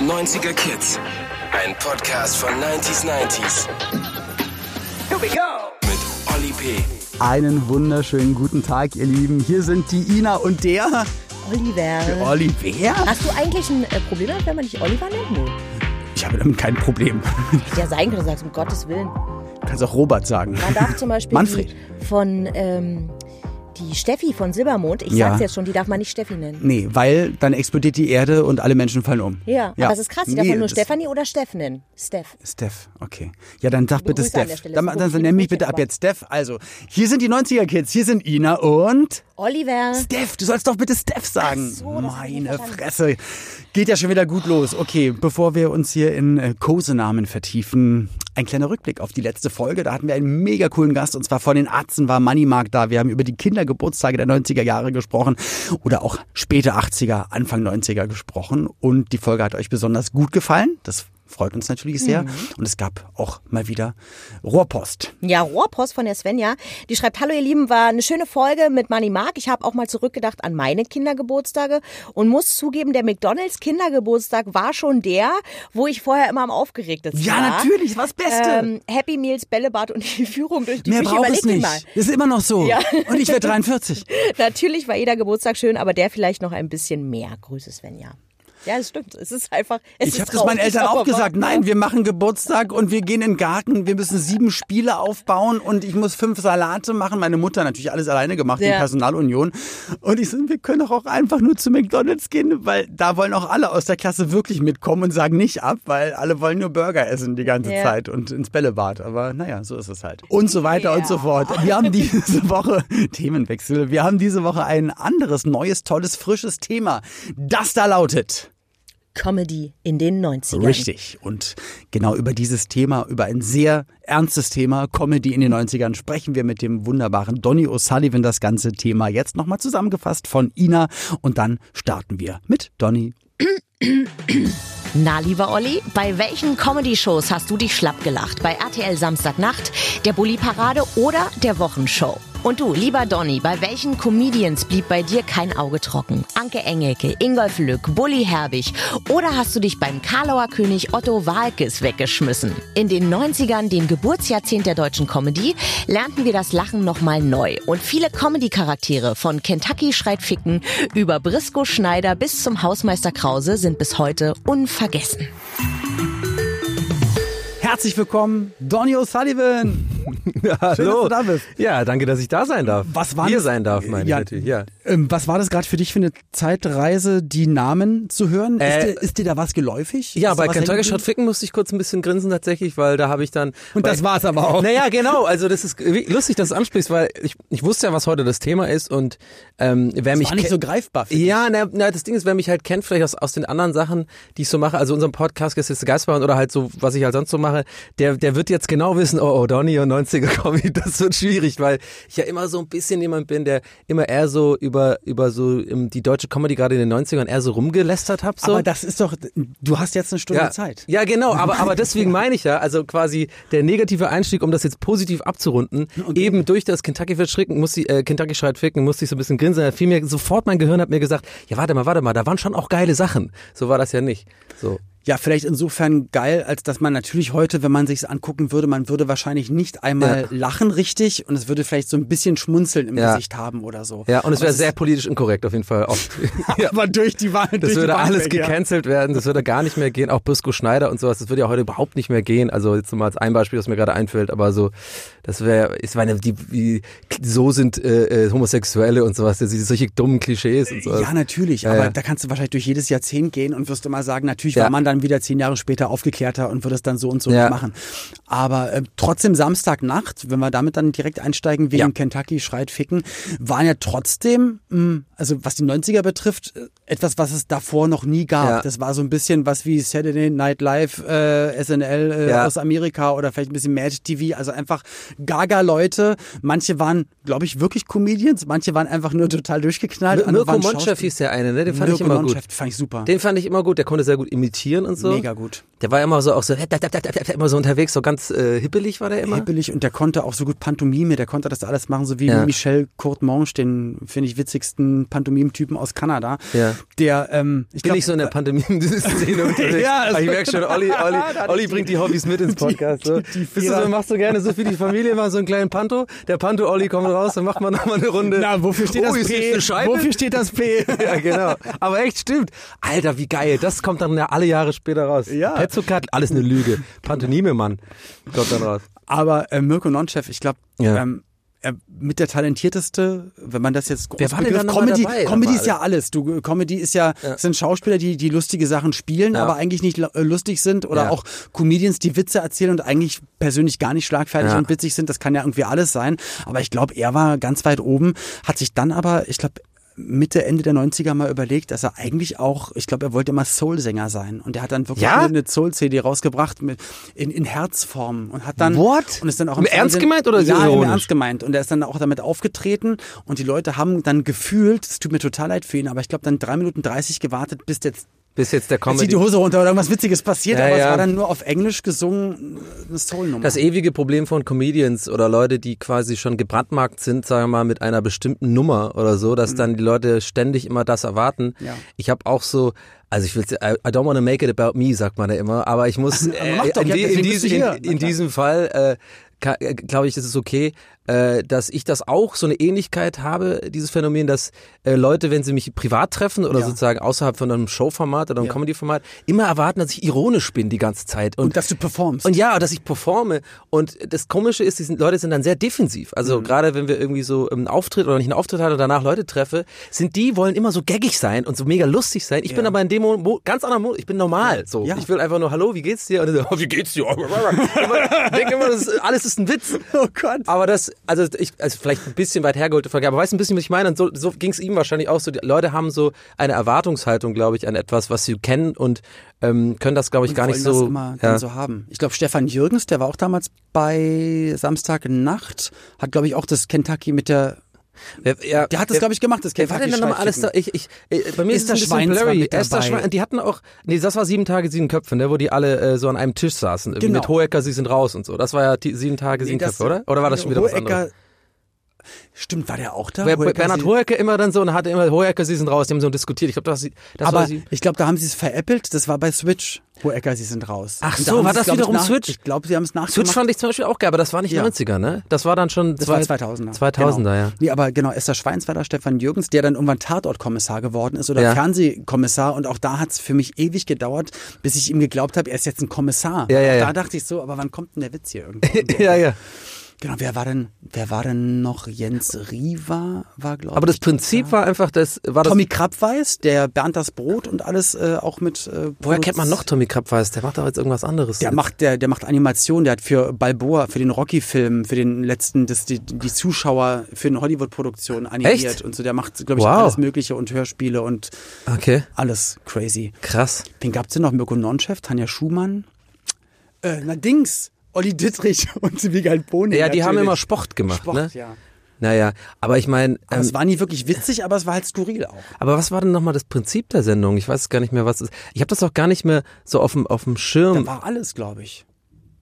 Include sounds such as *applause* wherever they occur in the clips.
90er Kids. Ein Podcast von 90s 90s. Here we go! Mit Olli P. Einen wunderschönen guten Tag, ihr Lieben. Hier sind die Ina und der Oliver. Oliver. Hast du eigentlich ein äh, Problem damit, wenn man dich Oliver nennt? Nee. Ich habe damit kein Problem. Hätte ja sein können, du sagst, um Gottes Willen. Du kannst auch Robert sagen. Man darf zum Beispiel Manfred. Die von ähm, die Steffi von Silbermond, ich Ja. sag's jetzt schon, die darf man nicht Steffi nennen. Nee, weil dann explodiert die Erde und alle Menschen fallen um. Ja, aber es ist krass, die darf Nee, man nur Stefanie oder Steff nennen. Steff. Steph, okay. Ja, dann sag bitte. Stelle. Dann, dann, nenn mich bitte ab jetzt Steph. Also, hier sind die 90er Kids. Hier sind Ina und Oliver. Steph. Du sollst doch bitte Steph sagen. So, Meine. Fresse. Geht ja schon wieder gut los. Okay, bevor wir uns hier in äh, Kosenamen vertiefen, ein kleiner Rückblick auf die letzte Folge. Da hatten wir einen mega coolen Gast und zwar von den Arzten war Moneymark da. Wir haben über die Kindergeburtstage der 90er Jahre gesprochen oder auch späte 80er, Anfang 90er gesprochen und die Folge hat euch besonders gut gefallen. Das freut uns natürlich sehr. Mhm. Und es gab auch mal wieder Rohrpost. Ja, Rohrpost von der Svenja. Die schreibt, hallo ihr Lieben, war eine schöne Folge mit Manny Mark. Ich habe auch mal zurückgedacht an meine Kindergeburtstage und muss zugeben, der McDonalds Kindergeburtstag war schon der, wo ich vorher immer am aufgeregtesten Ja, war. natürlich, was Beste. Ähm, Happy Meals, Bällebad und die Führung durch die Mehr Küche. braucht es nicht. mal. Ist immer noch so. Ja. Und ich werde 43. *laughs* Natürlich war jeder Geburtstag schön, aber der vielleicht noch ein bisschen mehr. Grüße Svenja. Ja, das stimmt. Es ist einfach. Es Ich habe das meinen Eltern auch gesagt. Nein, wir machen Geburtstag und wir gehen in den Garten. Wir müssen sieben Spiele aufbauen und ich muss fünf Salate machen. Meine Mutter hat natürlich alles alleine gemacht, die Ja. Personalunion. Und ich so, wir können doch auch einfach nur zu McDonalds gehen, weil da wollen auch alle aus der Klasse wirklich mitkommen und sagen nicht ab, weil alle wollen nur Burger essen die ganze Ja. Zeit und ins Bällebad. Aber naja, so ist es halt. Und so weiter und so fort. Wir haben diese *laughs* Woche Themenwechsel. Wir haben diese Woche ein anderes, neues, tolles, frisches Thema. Das da lautet. Comedy in den 90ern. Richtig. Und genau über dieses Thema, über ein sehr ernstes Thema, Comedy in den 90ern, sprechen wir mit dem wunderbaren Donny O'Sullivan das ganze Thema jetzt nochmal zusammengefasst von Ina. Und dann starten wir mit Donny. Na, lieber Olli, bei welchen Comedy-Shows hast du dich schlapp gelacht? Bei RTL Samstagnacht, der Bulli-Parade oder der Wochenshow? Und du, lieber Donny, bei welchen Comedians blieb bei dir kein Auge trocken? Anke Engelke, Ingolf Lück, Bully Herbig oder hast du dich beim Karlauer König Otto Walkes weggeschmissen? In den 90ern, dem Geburtsjahrzehnt der deutschen Comedy, lernten wir das Lachen nochmal neu. Und viele Comedy-Charaktere von Kentucky schreit Ficken über Brisco Schneider bis zum Hausmeister Krause sind bis heute unvergessen. Herzlich willkommen, Donny O'Sullivan. *laughs* Hallo. Schön, dass du da bist. Ja, danke, dass ich da sein darf. Was war Hier das- sein darf, meine Ja. ich natürlich. Ja. Ähm, was war das gerade für dich für eine Zeitreise, die Namen zu hören? Äh, ist, dir, ist dir da was geläufig? Ja, Ist bei Kentucky Shot? Ficken musste ich kurz ein bisschen grinsen tatsächlich, weil da habe ich dann. Und das war's aber auch. Naja, genau. Also das ist lustig, dass du ansprichst, weil ich, ich wusste ja, was heute das Thema ist und ähm, wer mich war nicht so greifbar. Ja, na, na, das Ding ist, wer mich halt kennt, vielleicht aus, aus den anderen Sachen, die ich so mache, also unserem Podcast jetzt Geistbahn oder halt so, was ich halt sonst so mache, der, der wird jetzt genau wissen, oh, oh, Donny und 90er Comedy, *laughs* das wird schwierig, weil ich ja immer so ein bisschen jemand bin, der immer eher so über, über so ähm, die deutsche Comedy gerade in den 90ern eher so rumgelästert hab, so. Aber das ist doch, du hast jetzt eine Stunde ja, Zeit. Ja, genau, aber, aber deswegen meine ich ja, also quasi der negative Einstieg, um das jetzt positiv abzurunden, eben durch das Kentucky Fried Schrecken, muss ich, äh, Kentucky Schreit Ficken, musste ich so ein bisschen grinsen, da fiel mir sofort mein Gehirn hat mir gesagt, ja warte mal, warte mal, da waren schon auch geile Sachen. So war das ja nicht. So. Ja, vielleicht insofern geil, als dass man natürlich heute, wenn man sich's angucken würde, man würde wahrscheinlich nicht einmal Ja. lachen richtig und es würde vielleicht so ein bisschen Schmunzeln im Ja. Gesicht haben oder so. Ja, und es wäre sehr politisch inkorrekt auf jeden Fall. Auch, *laughs* *laughs* ja. Aber durch die Wahl, Das die würde alles weg, ja. gecancelt werden, das würde gar nicht mehr gehen. Auch Brisco Schneider und sowas, das würde ja heute überhaupt nicht mehr gehen. Also jetzt mal als ein Beispiel, das mir gerade einfällt, aber so, das wäre, ich meine, die, wie, so sind äh, äh, Homosexuelle und sowas, das sind solche dummen Klischees und sowas. Ja, natürlich, Ja, aber ja. da kannst du wahrscheinlich durch jedes Jahrzehnt gehen und wirst immer sagen, natürlich Ja. war man dann wieder zehn Jahre später aufgeklärter und würde es dann so und so Ja. machen. Aber äh, trotzdem Samstagnacht, wenn wir damit dann direkt einsteigen, wegen Ja. Kentucky schreit ficken, waren ja trotzdem, mh, also was die 90er betrifft, äh, etwas, was es davor noch nie gab. Ja. Das war so ein bisschen was wie Saturday Night Live, äh, SNL äh, Ja. aus Amerika oder vielleicht ein bisschen Mad TV, also einfach Gaga-Leute. Manche waren, glaube ich, wirklich Comedians, manche waren einfach nur total durchgeknallt. andere Mirko Monchef hieß der eine, ne? Den fand ich Mirko immer gut. Nonchef fand ich super. Den fand ich immer gut, der konnte sehr gut imitieren moderieren und so. Mega gut. Der war immer so auch so immer so unterwegs, so ganz äh, hippelig war der immer. Hippelig und der konnte auch so gut Pantomime, der konnte das alles machen, so wie Ja. Michel Courtemanche, den finde ich witzigsten Pantomim-Typen aus Kanada. Ja. Der, ähm, ich Bin ich so in der Pantomim-Szene *laughs* unterwegs. Ja, Aber ich merke schon, Olli, *laughs* Olli, Olli bringt die Hobbys mit ins *laughs* Podcast. So. die Bist du Vierer- so, machst du gerne so für die Familie mal so einen kleinen Panto? Der Panto Olli kommt raus, dann macht man nochmal eine Runde. na, wofür steht oh, das P? Wofür steht das P? ja, genau. Aber echt stimmt. Alter, wie geil. Das kommt dann ja alle Jahre später raus. Ja. Petzokat, alles eine Lüge. Pantonime, Mann. Kommt dann raus. Aber äh, Mirko Nonchef, ich glaube, Ja. ähm, er mit der talentierteste, wenn man das jetzt groß Wer war denn begriff- da noch mal Comedy, dabei? Comedy ist ja alles. Du, Comedy ist ja, sind Schauspieler, die die lustige Sachen spielen, Ja. aber eigentlich nicht äh, lustig sind oder Ja. auch Comedians, die Witze erzählen und eigentlich persönlich gar nicht schlagfertig Ja. und witzig sind. Das kann ja irgendwie alles sein. Aber ich glaube, er war ganz weit oben, hat sich dann aber, ich glaube, Mitte, Ende der 90er mal überlegt, dass er eigentlich auch, ich glaube, er wollte immer Soul-Sänger sein. Und er hat dann wirklich Ja? eine, Soul-CD rausgebracht mit, in, in Herzform und hat dann, What? und ist dann auch im Ernst Fernsehen- gemeint oder ja, ironisch? ernst gemeint. Und er ist dann auch damit aufgetreten und die Leute haben dann gefühlt, es tut mir total leid für ihn, aber ich glaube dann drei Minuten 30 gewartet, bis jetzt Bis jetzt der jetzt zieht Comedy. die Hose runter oder irgendwas Witziges passiert, Ja, aber ja. es war dann nur auf Englisch gesungen, eine Soul-Nummer. Das ewige Problem von Comedians oder Leute, die quasi schon gebrandmarkt sind, sagen wir mal, mit einer bestimmten Nummer oder so, dass dann die Leute ständig immer das erwarten. Mhm. Ja. Ich habe auch so, also ich will, I, I don't want to make it about me, sagt man ja immer, aber ich muss äh, in, die, in, diesem, in, in diesem Fall äh, glaube ich, ist es okay, äh, dass ich das auch so eine Ähnlichkeit habe, dieses Phänomen, dass äh, Leute, wenn sie mich privat treffen oder Ja. sozusagen außerhalb von einem Showformat oder einem Ja. Comedy-Format, immer erwarten, dass ich ironisch bin die ganze Zeit. und dass du performst. Und ja, dass ich performe. Und das Komische ist, die Leute sind dann sehr defensiv. Also Mhm. gerade wenn wir irgendwie so einen Auftritt oder nicht einen Auftritt hatten und danach Leute treffe, sind die, wollen immer so gaggig sein und so mega lustig sein. Ich bin Ja. aber in dem Mo Mo ganz anderen Modus. Ich bin normal. So. Ich will einfach nur, hallo, wie geht's dir? Und so, oh, wie geht's dir? *laughs* ich denke immer, das ist, alles ist ein Witz. *laughs* oh Gott. Aber das, also ich, also vielleicht ein bisschen weit hergeholte Frage, aber weißt du ein bisschen, was ich meine? Und so, so ging es ihm wahrscheinlich auch so. Die Leute haben so eine Erwartungshaltung, glaube ich, an etwas, was sie kennen und ähm, können das, glaube ich, Und gar nicht so. das immer ja. so haben. Ich glaube, Stefan Jürgens, der war auch damals bei Samstagnacht, hat, glaube ich, auch das Kentucky mit der Wer, ja, Der hat das, glaube ich, gemacht, das Wer war denn dann nochmal alles da? Ich, ich, äh, bei mir ist, Esther es ein bisschen blurry. Esther. Schwein, die hatten auch, nee, das war sieben Tage, sieben Köpfe, ne, wo die alle äh, so an einem Tisch saßen. Genau. Mit Hohecker, sie sind raus und so. Das war ja die, sieben Tage, sieben das- Köpfe, oder? Oder war das schon wieder was Hohecker- anderes? Stimmt, war der auch da? Hohecker, Bernhard Hohecker immer dann so und hatte immer Hohecker, sie sind raus. Die haben so diskutiert. Ich glaube, das, das war Aber sie. ich glaube, da haben sie es veräppelt. Das war bei Switch. Hohecker, sie sind raus. Ach Und so, war das wiederum nach, Switch? Ich glaube, sie haben es Switch nachgemacht. fand ich zum Beispiel auch geil, aber das war nicht Ja. 90er, ne? Das war dann schon Das zwei, war 2000er. 2000er, genau. ja. Nee, aber genau, Esther Schweins war da, Stefan Jürgens, der dann irgendwann Tatortkommissar geworden ist oder Ja. Fernsehkommissar. Und auch da hat es für mich ewig gedauert, bis ich ihm geglaubt habe, er ist jetzt ein Kommissar. Ja, ja, ja. Da dachte ich so, aber wann kommt denn der Witz hier irgendwie? *laughs* ja, ja. Genau, wer war denn, wer war denn noch? Jens Riva war, glaube ich. Aber das Prinzip war einfach, das war das. Tommy Krabweis, der Bernd das Brot und alles äh, auch mit. Äh, woher kennt man noch Tommy Krabweis? Der macht doch jetzt irgendwas anderes. Der macht, der, der macht Animation, der hat für Balboa, für den Rocky-Film, für den letzten, das, die, die Zuschauer für eine Hollywood-Produktion animiert Echt? und so. Der macht, glaube ich, Wow. alles Mögliche und Hörspiele und Okay, alles crazy. krass. Wen gab's denn noch? Mirko Nonchef, Tanja Schumann? Äh, na Dings, Olli Dittrich *laughs* und Wiegald Bohnen. Ja, die haben natürlich. immer Sport gemacht, Sport, ne? ja. Naja, aber ich meine, ähm, es war nie wirklich witzig, aber es war halt skurril auch. aber was war denn nochmal das Prinzip der Sendung? Ich weiß gar nicht mehr, was es ist. Ich habe das auch gar nicht mehr so auf dem, auf dem Da Schirm. war alles, glaube ich.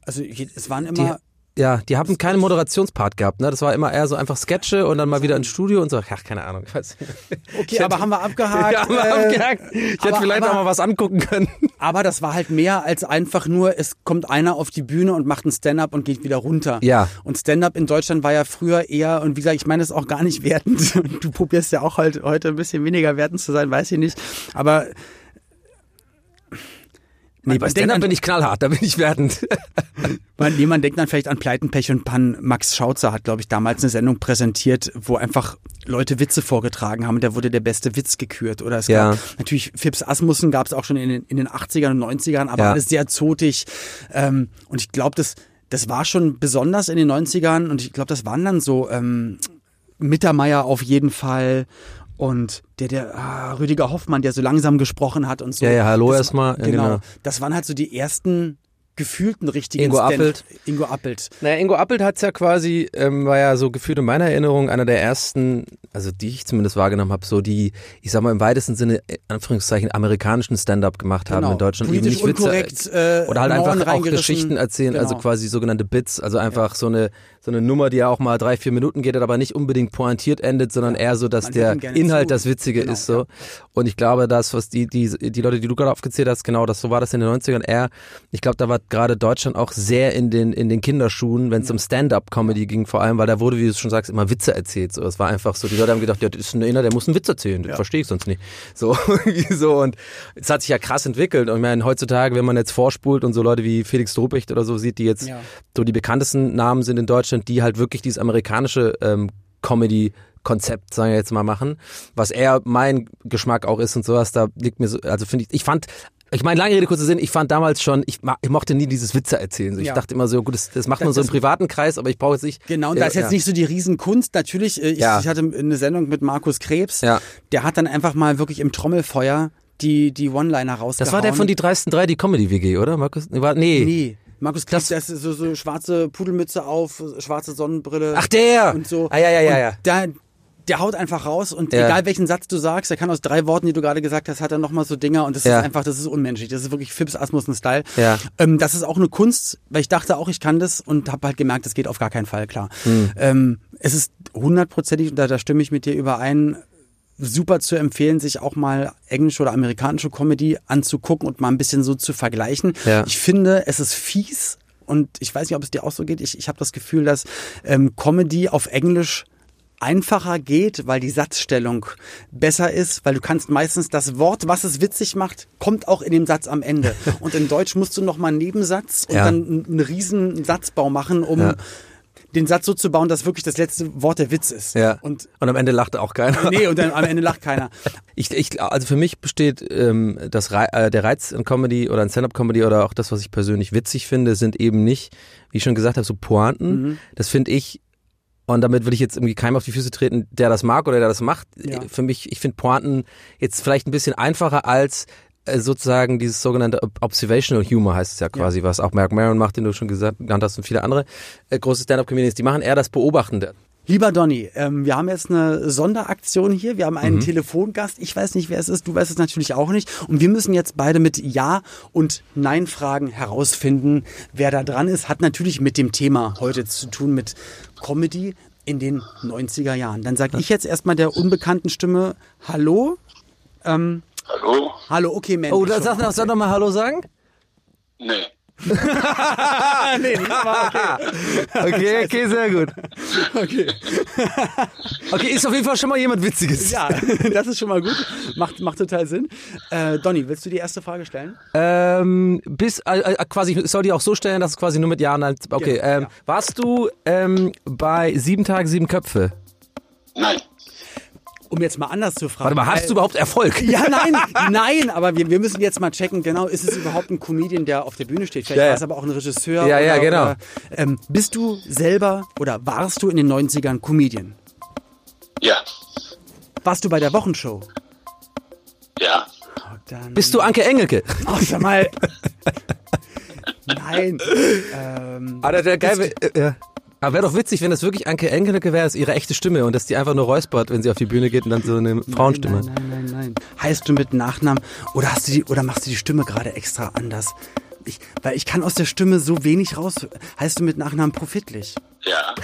Also es waren immer. Ja, die haben keinen Moderationspart gehabt, ne? Das war immer eher so einfach Sketche und dann mal wieder ins Studio und so. Ach, keine Ahnung. Ich weiß nicht. Okay, aber haben wir abgehakt. *laughs* Ja, haben wir äh, abgehakt. Ich hätte aber- vielleicht aber- auch mal was angucken können. Aber das war halt mehr als einfach nur, es kommt einer auf die Bühne und macht ein Stand-up und geht wieder runter. Ja. Und Stand-up in Deutschland war ja früher eher, und wie gesagt, ich meine es auch gar nicht *laughs* wertend. Du probierst ja auch halt heute ein bisschen weniger wertend zu sein, weiß ich nicht. Aber Nee, bei Stand-Up an- bin ich knallhart, da bin ich wertend. *laughs* Man, nee, man denkt dann vielleicht an Pleiten, Pech und Pannen. Max Schautzer hat, glaube ich, damals eine Sendung präsentiert, wo einfach Leute Witze vorgetragen haben. Da wurde der beste Witz gekürt. Oder es Ja. gab natürlich Fips Asmussen gab es auch schon in den, in den 80ern und 90ern, aber Ja. alles sehr zotig. Ähm, und ich glaube, das, das war schon besonders in den 90ern. Und ich glaube, das waren dann so ähm, Mittermeier auf jeden Fall. Und der, der ah, Rüdiger Hoffmann, der so langsam gesprochen hat und so. Ja, ja, hallo Das- erstmal. Ja, Genau. genau. Das waren halt so die ersten gefühlt einen richtigen Ingo Stand- Appelt. Ingo Appelt. Naja, Ingo Appelt hat's ja quasi, ähm, war ja so gefühlt in meiner Erinnerung einer der ersten, also die ich zumindest wahrgenommen habe, so die, ich sag mal im weitesten Sinne, in Anführungszeichen, amerikanischen Stand-up gemacht haben Genau. in Deutschland. Eben Politisch nicht Witze, äh, oder halt Mauern einfach auch. Geschichten erzählen, also Genau. quasi sogenannte Bits, also einfach so eine so eine Nummer, die ja auch mal drei, vier Minuten geht, aber nicht unbedingt pointiert endet, sondern eher so, dass Man der Inhalt zu. das Witzige Genau, ist so. Und ich glaube, das, was die, die, die Leute, die du gerade aufgezählt hast, genau, das so war das in den 90ern eher. Ich glaube, da war gerade Deutschland auch sehr in den, in den Kinderschuhen, wenn es um Stand-up-Comedy ging, vor allem, weil da wurde, wie du schon sagst, immer Witze erzählt. So, es war einfach so, die Leute haben gedacht, ja, das ist ein Inner, der muss einen Witz erzählen, das verstehe ich sonst nicht. So, *laughs* so. Und es hat sich ja krass entwickelt. Und ich meine, heutzutage, wenn man jetzt vorspult und so Leute wie Felix Strohbicht oder so sieht, die jetzt Ja. so die bekanntesten Namen sind in Deutschland, die halt wirklich dieses amerikanische ähm, Comedy Konzept, sagen wir jetzt mal machen, was eher mein Geschmack auch ist und sowas, da liegt mir so, also finde ich, ich fand, ich meine, lange Rede, kurzer Sinn, ich fand damals schon, ich, ich mochte nie dieses Witze erzählen. So. Ich Ja. dachte immer so, gut, das, das macht man Das- so im privaten Kreis, aber ich brauche jetzt nicht. Genau, und da ist jetzt ja. nicht so die Riesenkunst. Natürlich, äh, ich, Ja. ich hatte eine Sendung mit Markus Krebs, Ja. der hat dann einfach mal wirklich im Trommelfeuer die, die One-Liner rausgehauen. Das war der von die dreisten drei, die Comedy-WG, oder? Markus? Nee, nee. Markus Krebs, das ist so, so schwarze Pudelmütze auf, schwarze Sonnenbrille. Ach, der! Und so. Ah, ja, ja, ja, ja. Da, der haut einfach raus und Ja. egal welchen Satz du sagst, der kann aus drei Worten, die du gerade gesagt hast, hat er nochmal so Dinger und das Ja. ist einfach, das ist unmenschlich. Das ist wirklich Fips Asmussen-Style. Ja. Ähm, das ist auch eine Kunst, weil ich dachte auch, ich kann das und habe halt gemerkt, das geht auf gar keinen Fall, klar. Hm. Ähm, es ist hundertprozentig, und da, da stimme ich mit dir überein, super zu empfehlen, sich auch mal englische oder amerikanische Comedy anzugucken und mal ein bisschen so zu vergleichen. Ja. Ich finde, es ist fies und ich weiß nicht, ob es dir auch so geht. Ich, ich habe das Gefühl, dass ähm, Comedy auf Englisch einfacher geht, weil die Satzstellung besser ist, weil du kannst meistens das Wort, was es witzig macht, kommt auch in dem Satz am Ende. *laughs* Und in Deutsch musst du noch mal einen Nebensatz und Ja. dann einen- einen riesen Satzbau machen, um Ja. Den Satz so zu bauen, dass wirklich das letzte Wort der Witz ist. Ja. Und Und am Ende lachte auch keiner. nee, und dann am Ende lacht keiner. *laughs* Ich, ich, also für mich besteht ähm, das Rei äh, der Reiz in Comedy oder in Stand-up-Comedy oder auch das, was ich persönlich witzig finde, sind eben nicht, wie ich schon gesagt habe, so Pointen. Mhm. Das finde ich, und damit will ich jetzt irgendwie keinem auf die Füße treten, der das mag oder der das macht. Ja. Für mich, ich finde Pointen jetzt vielleicht ein bisschen einfacher als sozusagen dieses sogenannte Ob- Observational Humor heißt es ja quasi, was auch Mark Maron macht, den du schon gesagt hast und viele andere äh, große Stand-up-Comedians, die machen eher das Beobachtende. Lieber Donny, ähm, wir haben jetzt eine Sonderaktion hier. Wir haben einen Mhm. Telefongast. Ich weiß nicht, wer es ist. Du weißt es natürlich auch nicht. Und wir müssen jetzt beide mit Ja- und Nein-Fragen herausfinden, wer da dran ist. Hat natürlich mit dem Thema heute zu tun, mit Comedy in den 90er Jahren. Dann sage ich jetzt erstmal der unbekannten Stimme Hallo. Ähm, Hallo? hallo, okay, Mensch. Oh, da sag, sag, doch mal Hallo sagen. Nee. *laughs* nee, nicht mal, okay. Okay, okay, sehr gut. okay. *laughs* Okay, ist auf jeden Fall schon mal jemand Witziges. Ja, *laughs* das ist schon mal gut. Macht, macht total Sinn. Äh, Donny, willst du die erste Frage stellen? Ähm, bis, äh, äh, quasi, ich soll die auch so stellen, dass es quasi nur mit Ja und Nein. Okay, ähm, ja. warst du ähm, bei Sieben Tage, Sieben Köpfe? Nein. Um jetzt mal anders zu fragen. Warte mal, hast Weil- du überhaupt Erfolg? *laughs* Ja, nein, *laughs* nein, aber wir, wir müssen jetzt mal checken, genau, ist es überhaupt ein Comedian, der auf der Bühne steht? Vielleicht Ja, ja. war es aber auch ein Regisseur. Ja, oder, ja, genau. Oder, ähm, bist du selber oder warst du in den 90ern Comedian? Ja. Warst du bei der Wochenshow? Ja. Oh, dann, Bist du Anke Engelke? Oh, sag mal. *laughs* nein. Ähm, Ah, der, der geil, äh, ja. Aber wäre doch witzig, wenn das wirklich Anke Engelke wäre, ist ihre echte Stimme und dass die einfach nur räuspert, wenn sie auf die Bühne geht und dann so eine Frauenstimme. Nein, nein, nein, nein. Heißt du mit Nachnamen oder hast du die oder machst du die Stimme gerade extra anders? Ich, weil ich kann aus der Stimme so wenig raus. Heißt du mit Nachnamen profitlich? Ja.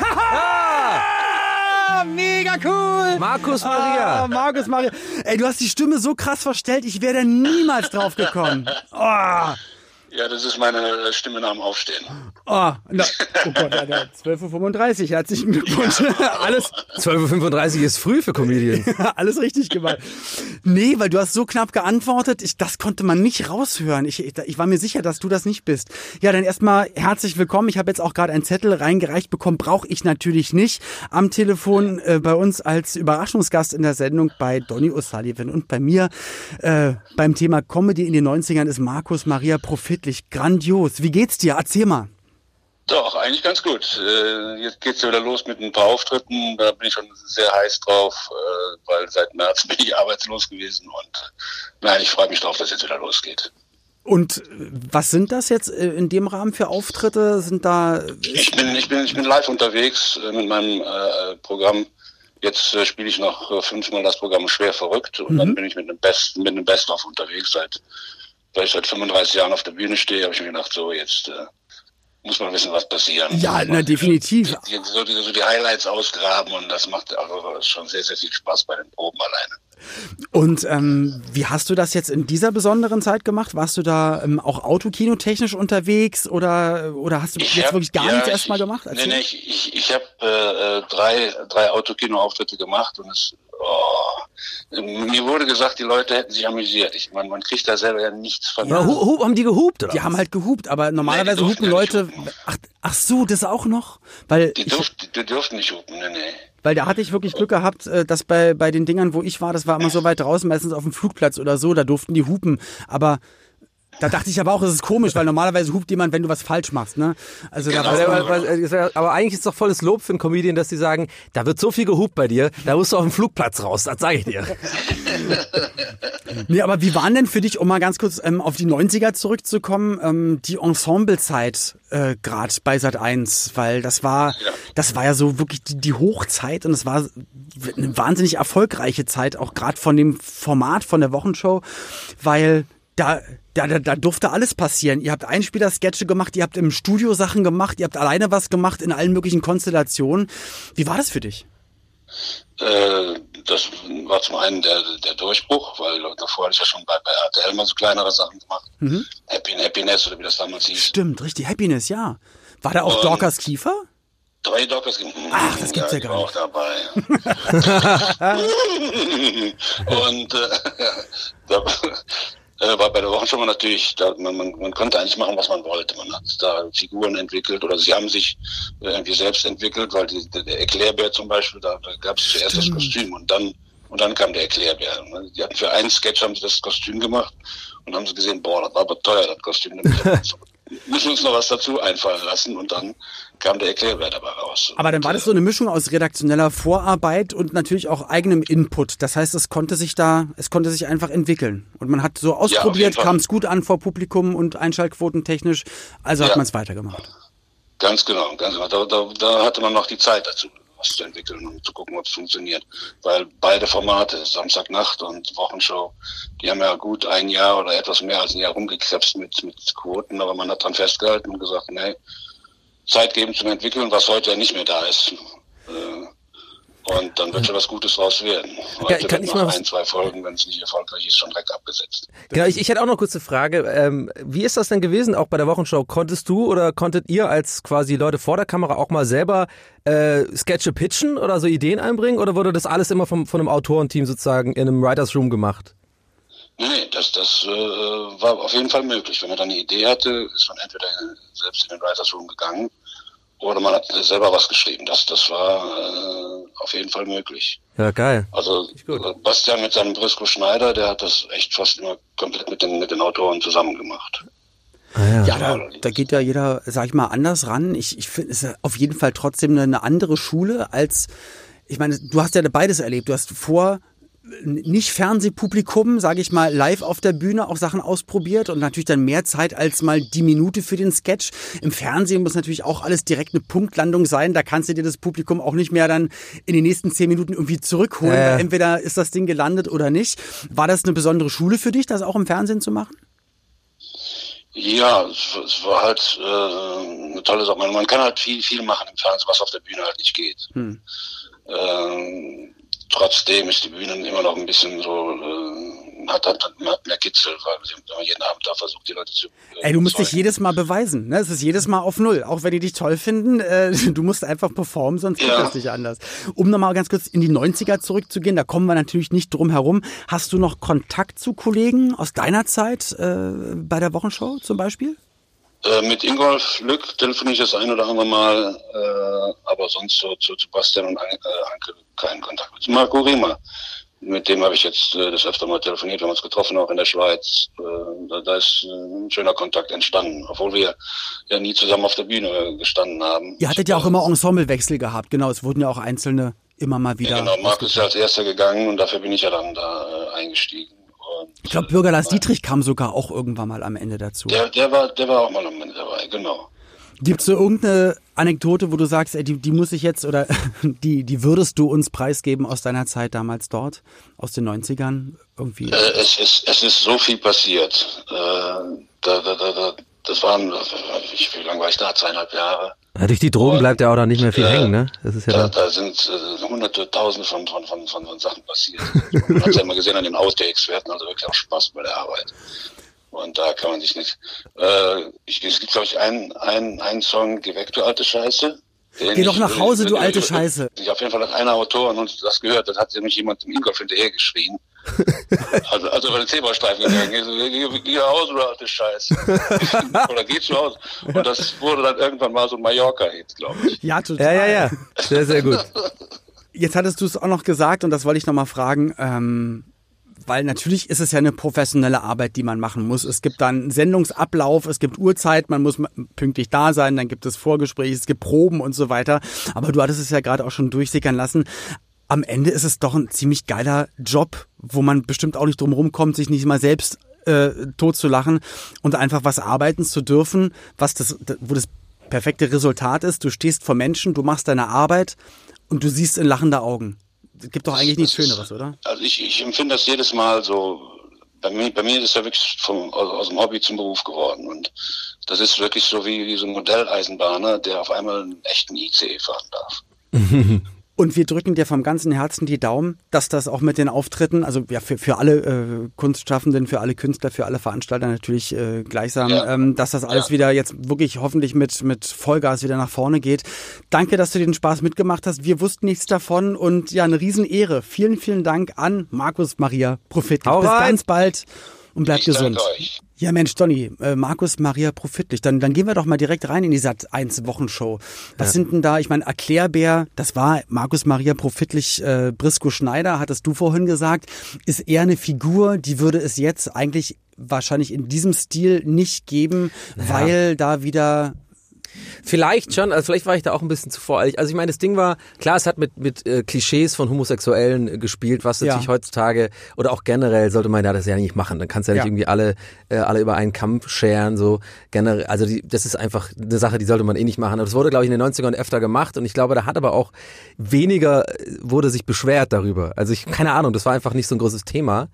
Ah, mega cool! Markus Ah, Maria. Markus Maria. Ey, du hast die Stimme so krass verstellt, ich wäre da niemals drauf gekommen. Oh, *laughs* Ja, das ist meine Stimme nach dem Aufstehen. oh, na, oh Gott, Alter, 12.35 *laughs* Uhr, herzlichen Glückwunsch. *laughs* Alles, 12.35 Uhr ist früh für Comedian. *laughs* alles richtig gemacht. Nee, weil du hast so knapp geantwortet, ich, das konnte man nicht raushören. Ich, ich, ich war mir sicher, dass du das nicht bist. Ja, dann erstmal herzlich willkommen. Ich habe jetzt auch gerade einen Zettel reingereicht bekommen, brauche ich natürlich nicht. Am Telefon äh, bei uns als Überraschungsgast in der Sendung bei Donny O'Sullivan und bei mir äh, beim Thema Comedy in den 90ern ist Markus Maria Profitlich. Grandios. Wie geht's dir? Erzähl mal. Doch, eigentlich ganz gut. Äh, jetzt geht's ja wieder los mit ein paar Auftritten. Da bin ich schon sehr heiß drauf, äh, weil seit März *laughs* bin ich arbeitslos gewesen und nein, ich freue mich drauf, dass jetzt wieder losgeht. Und was sind das jetzt äh, in dem Rahmen für Auftritte? Sind da ich bin ich bin ich bin live unterwegs äh, mit meinem äh, Programm. Jetzt äh, spiele ich noch äh, fünfmal das Programm schwer verrückt und mhm. dann bin ich mit einem Best mit einem Best of unterwegs seit weil ich seit 35 Jahren auf der Bühne stehe, habe ich mir gedacht, so jetzt äh, muss man wissen, was passieren. Ja, na, definitiv. Die, so, die, so die Highlights ausgraben und das macht also schon sehr, sehr viel Spaß bei den Proben alleine. Und ähm, wie hast du das jetzt in dieser besonderen Zeit gemacht? Warst du da ähm, auch autokinotechnisch unterwegs oder, oder hast du ich jetzt hab, wirklich gar ja, nichts erstmal gemacht? Erzähl. Nee, nee, ich, ich, ich habe äh, äh, drei, drei Autokino-Auftritte gemacht und es Oh, mir wurde gesagt, die Leute hätten sich amüsiert. Ich meine, man kriegt da selber ja nichts von. Ja, hu, hu, haben die gehupt? Oder die was? haben halt gehupt, aber normalerweise nee, hupen Leute. Ach, ach so, das auch noch? Weil die, durft, ich, die dürften nicht hupen, nee, nee. Weil da hatte ich wirklich Glück gehabt, äh, dass bei, bei den Dingern, wo ich war, das war immer so weit draußen, meistens auf dem Flugplatz oder so, da durften die hupen. Aber da dachte ich aber auch, es ist komisch, weil normalerweise hupt jemand, wenn du was falsch machst, ne? Also genau. da aber eigentlich ist es doch volles Lob für einen Comedian, dass die sagen, da wird so viel gehupt bei dir, da musst du auf den Flugplatz raus, das sage ich dir. nee, aber wie waren denn für dich, um mal ganz kurz ähm, auf die 90er zurückzukommen, ähm, die Ensemblezeit äh, gerade bei Sat 1, weil das war, ja. das war ja so wirklich die, die Hochzeit und es war eine wahnsinnig erfolgreiche Zeit, auch gerade von dem Format von der Wochenshow, weil da, da, da, da durfte alles passieren. Ihr habt Einspieler-Sketche gemacht, ihr habt im Studio Sachen gemacht, ihr habt alleine was gemacht in allen möglichen Konstellationen. Wie war das für dich? Äh, das war zum einen der, der Durchbruch, weil davor hatte ich ja schon bei, bei RTL mal so kleinere Sachen gemacht. Mhm. Happy, Happiness oder wie das damals hieß. Stimmt, richtig, Happiness, ja. War da auch Und Dorcas Kiefer? Drei Kiefer. Ach, das gibt's ja, ja gar nicht. auch dabei. *laughs* *laughs* Und äh, *laughs* äh, war bei der Wochenshow natürlich, da, man, man, man konnte eigentlich machen, was man wollte. Man hat da Figuren entwickelt oder sie haben sich irgendwie selbst entwickelt, weil die, der Erklärbär zum Beispiel, da, da gab es zuerst das Kostüm und dann und dann kam der Erklärbär. Ne? Die hatten für einen Sketch haben sie das Kostüm gemacht und haben sie gesehen, boah, das war aber teuer, das Kostüm. *laughs* müssen uns noch was dazu einfallen lassen und dann kam der Erklärbär dabei raus. Aber dann war das so eine Mischung aus redaktioneller Vorarbeit und natürlich auch eigenem Input. Das heißt, es konnte sich da, es konnte sich einfach entwickeln. Und man hat so ausprobiert, ja, kam es gut an vor Publikum und Einschaltquoten technisch, also ja. hat man es weitergemacht. Ganz genau, ganz genau. Da, da, da hatte man noch die Zeit dazu was zu entwickeln und zu gucken, ob es funktioniert. Weil beide Formate, Samstagnacht und Wochenshow, die haben ja gut ein Jahr oder etwas mehr als ein Jahr rumgekrebst mit, mit Quoten, aber man hat dran festgehalten und gesagt, nee, Zeit geben zum Entwickeln, was heute ja nicht mehr da ist. Äh, und dann wird schon was Gutes draus werden. Heute ja, kann ich mal ein, zwei Folgen, wenn es nicht erfolgreich ist, schon direkt abgesetzt. Genau, ich, ich hätte auch noch kurze Frage. Ähm, wie ist das denn gewesen, auch bei der Wochenshow? Konntest du oder konntet ihr als quasi Leute vor der Kamera auch mal selber äh, Sketche pitchen oder so Ideen einbringen? Oder wurde das alles immer vom, von einem Autorenteam sozusagen in einem Writers Room gemacht? Nee, das, das äh, war auf jeden Fall möglich. Wenn man dann eine Idee hatte, ist man entweder selbst in den Writers Room gegangen oder man hat selber was geschrieben. Das, das war äh, auf jeden Fall möglich. Ja, geil. Also Bastian mit seinem Brisco Schneider, der hat das echt fast immer komplett mit den, mit den Autoren zusammen gemacht. Ah, ja, ja da, da, geht ja jeder, sag ich mal, anders ran. Ich, ich finde es auf jeden Fall trotzdem eine, eine andere Schule als, ich meine, du hast ja beides erlebt. Du hast vor nicht Fernsehpublikum, sage ich mal, live auf der Bühne auch Sachen ausprobiert und natürlich dann mehr Zeit als mal die Minute für den Sketch. Im Fernsehen muss natürlich auch alles direkt eine Punktlandung sein. Da kannst du dir das Publikum auch nicht mehr dann in den nächsten zehn Minuten irgendwie zurückholen. Äh. Entweder ist das Ding gelandet oder nicht. War das eine besondere Schule für dich, das auch im Fernsehen zu machen? Ja, es, war halt äh, eine tolle Sache. Man, man, kann halt viel, viel machen im Fernsehen, was auf der Bühne halt nicht geht. Hm. Ähm, trotzdem ist die Bühne immer noch ein bisschen so, äh, hat, hat, hat mehr Kitzel, weil man jeden Abend da versucht, die Leute zu. Äh, Ey, du musst dich jedes Mal beweisen, ne? Es ist jedes Mal auf Null. Auch wenn die dich toll finden, äh, *laughs* du musst einfach performen, sonst geht ja. das nicht anders. Um nochmal ganz kurz in die 90er zurückzugehen, da kommen wir natürlich nicht drum herum. Hast du noch Kontakt zu Kollegen aus deiner Zeit äh, bei der Wochenshow zum Beispiel? Äh, mit Ingolf Lück telefoniere ich das ein oder andere Mal, äh, aber sonst so zu, zu Bastian und Anke keinen Kontakt. Mit Marco Riemer, mit dem habe ich jetzt äh, das öfter mal telefoniert, wir haben uns getroffen, auch in der Schweiz. Äh, da, da ist äh, ein schöner Kontakt entstanden, obwohl wir ja nie zusammen auf der Bühne gestanden haben. Ihr hattet ja auch immer Ensemblewechsel gehabt, genau, es wurden ja auch einzelne immer mal wieder. Ja, genau, Markus ist ja als erster gegangen und dafür bin ich ja dann da äh, eingestiegen. Und, ich glaube, Bürger Lars Dietrich kam sogar auch irgendwann mal am Ende dazu. Der, der, war, der war auch mal am Ende dabei, genau. Gibt es so irgendeine Anekdote, wo du sagst, ey, die, die muss ich jetzt oder *laughs* die, die würdest du uns preisgeben aus deiner Zeit damals dort, aus den 90ern? Irgendwie? Äh, es, ist, es ist so viel passiert. Äh, da, da, da, da, das waren, wie lange war ich da? Zweieinhalb Jahre. Ja, durch die Drogen bleibt ja auch da nicht mehr viel äh, hängen, ne? Das ist ja da, da sind äh, hunderte, tausende von, von, von, von, von Sachen passiert. Man hat ja immer gesehen an den hatten also wirklich auch Spaß bei der Arbeit. Und da kann man sich nicht. Äh, ich, es gibt, glaube ich, einen, einen, einen Song, Geh weg, du alte Scheiße. Geh doch nach Hause, du alte Scheiße. Ich, auf jeden Fall hat einer Autor und uns das gehört, das hat nämlich jemand im Ingolf *laughs* hinterher geschrien. Also, also über den Zebrastreifen gegangen. Geh, geh nach Hause, du alte Scheiße. *laughs* Oder geh zu Hause. Und das wurde dann irgendwann mal so ein Mallorca-Hit, glaube ich. Ja, total. Ja, ja, ja. Sehr, sehr gut. *laughs* Jetzt hattest du es auch noch gesagt und das wollte ich nochmal fragen. Ähm, weil natürlich ist es ja eine professionelle Arbeit, die man machen muss. Es gibt dann Sendungsablauf, es gibt Uhrzeit, man muss pünktlich da sein, dann gibt es Vorgespräche, es gibt Proben und so weiter. Aber du hattest es ja gerade auch schon durchsickern lassen. Am Ende ist es doch ein ziemlich geiler Job, wo man bestimmt auch nicht drum rumkommt, sich nicht mal selbst äh, tot zu lachen und einfach was arbeiten zu dürfen, was das, wo das perfekte Resultat ist. Du stehst vor Menschen, du machst deine Arbeit und du siehst in lachende Augen gibt doch eigentlich nichts Schöneres, oder? Also ich, ich empfinde das jedes Mal so. Bei mir, bei mir ist es ja wirklich vom, aus, aus dem Hobby zum Beruf geworden. Und das ist wirklich so wie, wie so ein Modelleisenbahner, der auf einmal einen echten ICE fahren darf. *laughs* Und wir drücken dir vom ganzen Herzen die Daumen, dass das auch mit den Auftritten, also ja für, für alle äh, Kunstschaffenden, für alle Künstler, für alle Veranstalter natürlich äh, gleichsam, ja. ähm, dass das alles ja. wieder jetzt wirklich hoffentlich mit, mit Vollgas wieder nach vorne geht. Danke, dass du den Spaß mitgemacht hast. Wir wussten nichts davon und ja, eine Riesenehre. Vielen, vielen Dank an Markus Maria Profit. Bis ganz bald und bleib ich gesund. Ja, Mensch, Donny, äh, Markus Maria Profitlich, dann, dann gehen wir doch mal direkt rein in die Sat 1 Wochenshow. Was ja. sind denn da, ich meine, Erklärbär, das war Markus Maria Profitlich, äh, Brisco Schneider, hattest du vorhin gesagt, ist eher eine Figur, die würde es jetzt eigentlich wahrscheinlich in diesem Stil nicht geben, ja. weil da wieder Vielleicht schon, also vielleicht war ich da auch ein bisschen zu voreilig. Also ich meine, das Ding war, klar, es hat mit, mit äh, Klischees von Homosexuellen äh, gespielt, was natürlich ja. heutzutage oder auch generell sollte man ja das ja nicht machen. Dann kannst du ja nicht ja. irgendwie alle, äh, alle über einen Kampf scheren, so generell. Also die, das ist einfach eine Sache, die sollte man eh nicht machen. Aber das wurde, glaube ich, in den 90ern öfter gemacht und ich glaube, da hat aber auch weniger, äh, wurde sich beschwert darüber. Also ich, keine Ahnung, das war einfach nicht so ein großes Thema.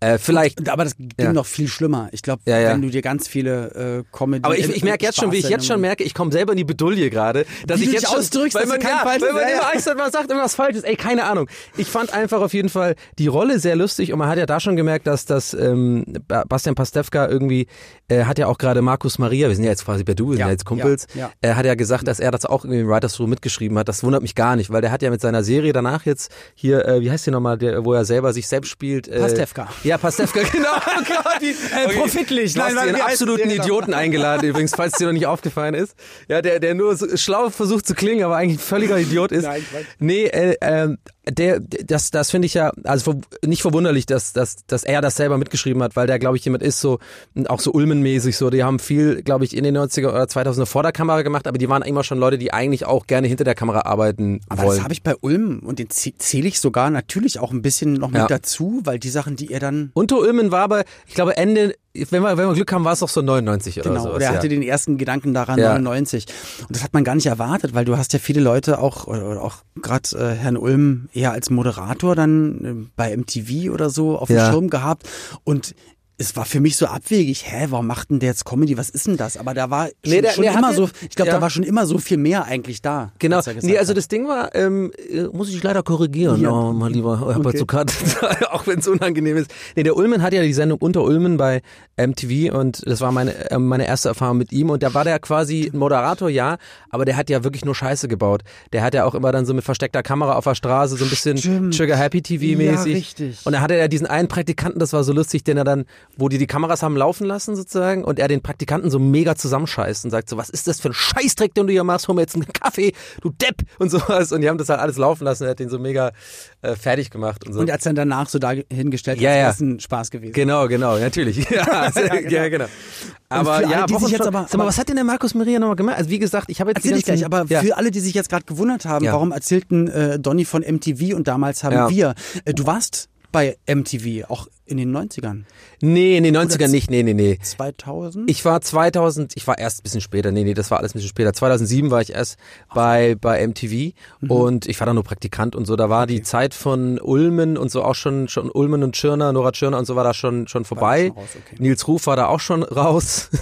Äh, vielleicht. aber das ging ja. noch viel schlimmer. Ich glaube, ja, ja. wenn du dir ganz viele äh, Comedy. Aber ich, ich merke jetzt schon, wie ich jetzt schon merke, ich komme selber in die Bedulie gerade, dass wie ich jetzt schon, ausdrückst, weil man, ja, weil man immer Angst hat, man sagt irgendwas Falsches. Ey, keine Ahnung. Ich fand einfach auf jeden Fall die Rolle sehr lustig und man hat ja da schon gemerkt, dass das ähm, Bastian Pastewka irgendwie äh, hat ja auch gerade Markus Maria, wir sind ja jetzt quasi per Du, wir sind ja jetzt Kumpels, er hat ja gesagt, dass er das auch irgendwie im Writers Room mitgeschrieben hat. Das wundert mich gar nicht, weil der hat ja mit seiner Serie danach jetzt hier, äh, wie heißt die nochmal, der, wo er selber sich selbst spielt. Äh, Pastewka. Ja, Pastewka, *laughs* genau. die, äh, okay. profitlich. Du Nein, hast einen absoluten genau. Idioten eingeladen übrigens, falls dir noch nicht aufgefallen ist. Ja, der, der nur so schlau versucht zu klingen, aber eigentlich ein völliger Idiot ist. Nein, nee, äh, äh, der, das, das finde ich ja, also nicht verwunderlich, dass, dass, dass er das selber mitgeschrieben hat, weil der, glaube ich, jemand ist so, auch so Ulmenmäßig so, die haben viel, glaube ich, in den 90er oder 2000er vor der Kamera gemacht, aber die waren immer schon Leute, die eigentlich auch gerne hinter der Kamera arbeiten aber wollen. das habe ich bei Ulm und den zähle ich sogar natürlich auch ein bisschen noch mit ja. dazu, weil die Sachen, die er dann... Unter Ulmen war aber, ich glaube, Ende wenn wir, wenn wir Glück haben, war es auch so 99 oder genau, so. Genau, er hatte den ersten Gedanken daran, ja. 99. Und das hat man gar nicht erwartet, weil du hast ja viele Leute auch, oder auch gerade äh, Herrn Ulm eher als Moderator dann äh, bei MTV oder so auf dem ja. Schirm gehabt. Und es war für mich so abwegig, hä, warum macht denn der jetzt Comedy? Was ist denn das? Aber da war schon, nee, der, schon der immer so, ich glaube, ja. da war schon immer so viel mehr eigentlich da. Genau. Nee, also das Ding war, ähm, äh, muss ich leider korrigieren, ja. oh, mein lieber Herr okay. *laughs* Auch wenn es unangenehm ist. Nee, der Ulmen hat ja die Sendung unter Ulmen bei MTV und das war meine, äh, meine erste Erfahrung mit ihm und da war der quasi Moderator, ja, aber der hat ja wirklich nur Scheiße gebaut. Der hat ja auch immer dann so mit versteckter Kamera auf der Straße so ein bisschen Stimmt. Trigger Happy TV mäßig. Ja, richtig. Und er hatte ja diesen einen Praktikanten, das war so lustig, den er dann wo die die Kameras haben laufen lassen sozusagen und er den Praktikanten so mega zusammenscheißt und sagt so, was ist das für ein Scheißdreck, den du hier machst, hol mir jetzt einen Kaffee, du Depp und sowas und die haben das halt alles laufen lassen, er hat den so mega äh, fertig gemacht und so. Und er hat es dann danach so dahingestellt, ja, ja. ist ein Spaß gewesen. Genau, genau, natürlich. *laughs* ja, ja, genau. ja, genau. Aber ja, alle, sich jetzt aber, sag mal, was hat denn der Markus Maria nochmal gemacht? Also wie gesagt, ich habe jetzt Erzähl ich gleich, aber ja. für alle, die sich jetzt gerade gewundert haben, warum erzählten äh, Donny von MTV und damals haben wir, äh, du warst bei MTV auch In den 90ern. Nee, in den 90ern nicht, nee, nee, nee. 2000? Ich war 2000, ich war erst ein bisschen später, nee, nee, das war alles ein bisschen später. 2007 war ich erst bei, bei MTV Mhm. und ich war da nur Praktikant und so. Da war die Zeit von Ulmen und so auch schon, schon Ulmen und Tschirner, Nora Tschirner und so war da schon, schon vorbei. schon raus, okay. Nils Ruf war da auch schon raus. *laughs*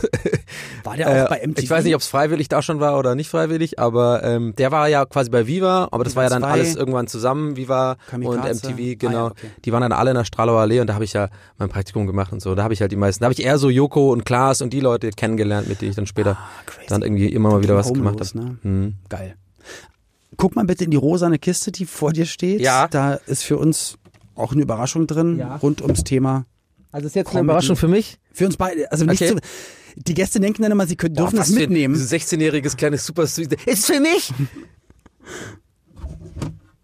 War der auch Äh, bei MTV? Ich weiß nicht, ob es freiwillig da schon war oder nicht freiwillig, aber ähm, der war ja quasi bei Viva, aber das war ja dann alles irgendwann zusammen, Viva Kamikaze. und MTV, Ah, ja, genau. okay. Die waren dann alle in der Stralauer Allee und da habe ich ja mein Praktikum gemacht und so. Da habe ich halt die meisten, da habe ich eher so Joko und Klaas und die Leute kennengelernt, mit denen ich dann später Ah, dann irgendwie immer mal wieder was gemacht habe. ne? Mhm. Geil. Guck mal bitte in die rosane Kiste, die vor dir steht. Ja. Da ist für uns auch eine Überraschung drin Ja. rund ums Thema. Also ist jetzt eine Überraschung für mich. Für uns beide. Also nicht Okay. so, die Gäste denken dann immer, sie können, dürfen Boah, das mitnehmen. 16-jähriges kleines Super Ist es für mich? *laughs*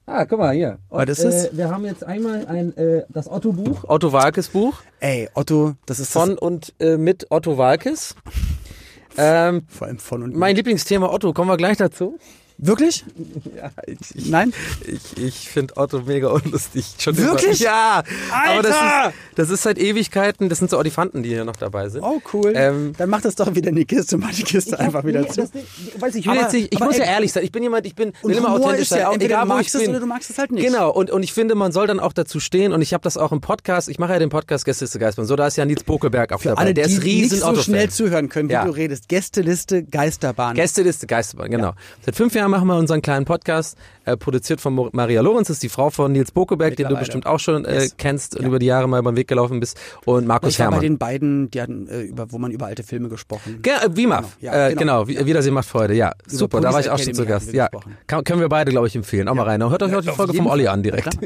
Ah, guck mal hier. Was ist das? wir haben jetzt einmal ein äh, das Otto Buch, Otto Walkes Buch Ey, Otto, das ist von und äh, mit Otto Walkes. Ähm, das, vor allem von und mein Lieblingsthema Otto, kommen wir gleich dazu. Wirklich? *laughs* Ja, ich, Nein? ich, ich finde Otto mega unlustig. Schon Wirklich? Immer. Ja, aber das Alter! ist, das ist seit Ewigkeiten, das sind so Olifanten, die hier noch dabei sind. Oh, cool. Ähm, Dann mach das doch wieder in die Kiste, mach die Kiste einfach wieder zu. weiß ich, will Aber- jetzt nicht, ich aber muss ja ehrlich sein. Ich bin jemand, ich bin Und will immer authentisch ist sein, ja, auch entweder egal du wo magst ich es bin. oder du magst es halt nicht. Genau, und, und ich finde, man soll dann auch dazu stehen. Und ich habe das auch im Podcast, ich mache ja den Podcast Gäste ist der Geistmann. So, da ist ja Nils Bokelberg auch Für dabei. alle, Der die ist riesen nicht so schnell zuhören können, wie Ja. du redest. Gästeliste Geisterbahn. Gästeliste Geisterbahn, genau. Seit fünf Jahren machen wir unseren kleinen Podcast, äh, produziert von Maria Lorenz, das ist die Frau von Nils Bokelberg, den du bestimmt auch schon äh, Yes. kennst und über die Jahre mal beim Weg gelaufen bist, und Markus ich war bei Herrmann. den beiden, die hatten, äh, über, wo man über alte Filme gesprochen Ge äh, WIMAF, Genau, ja, äh, genau. genau, Wi- Wiedersehen macht Freude, ja, super, da war ich auch schon zu Gast, ja, kann, können wir beide, glaube ich, empfehlen, auch mal rein, hört euch auch die Folge vom Olli an direkt.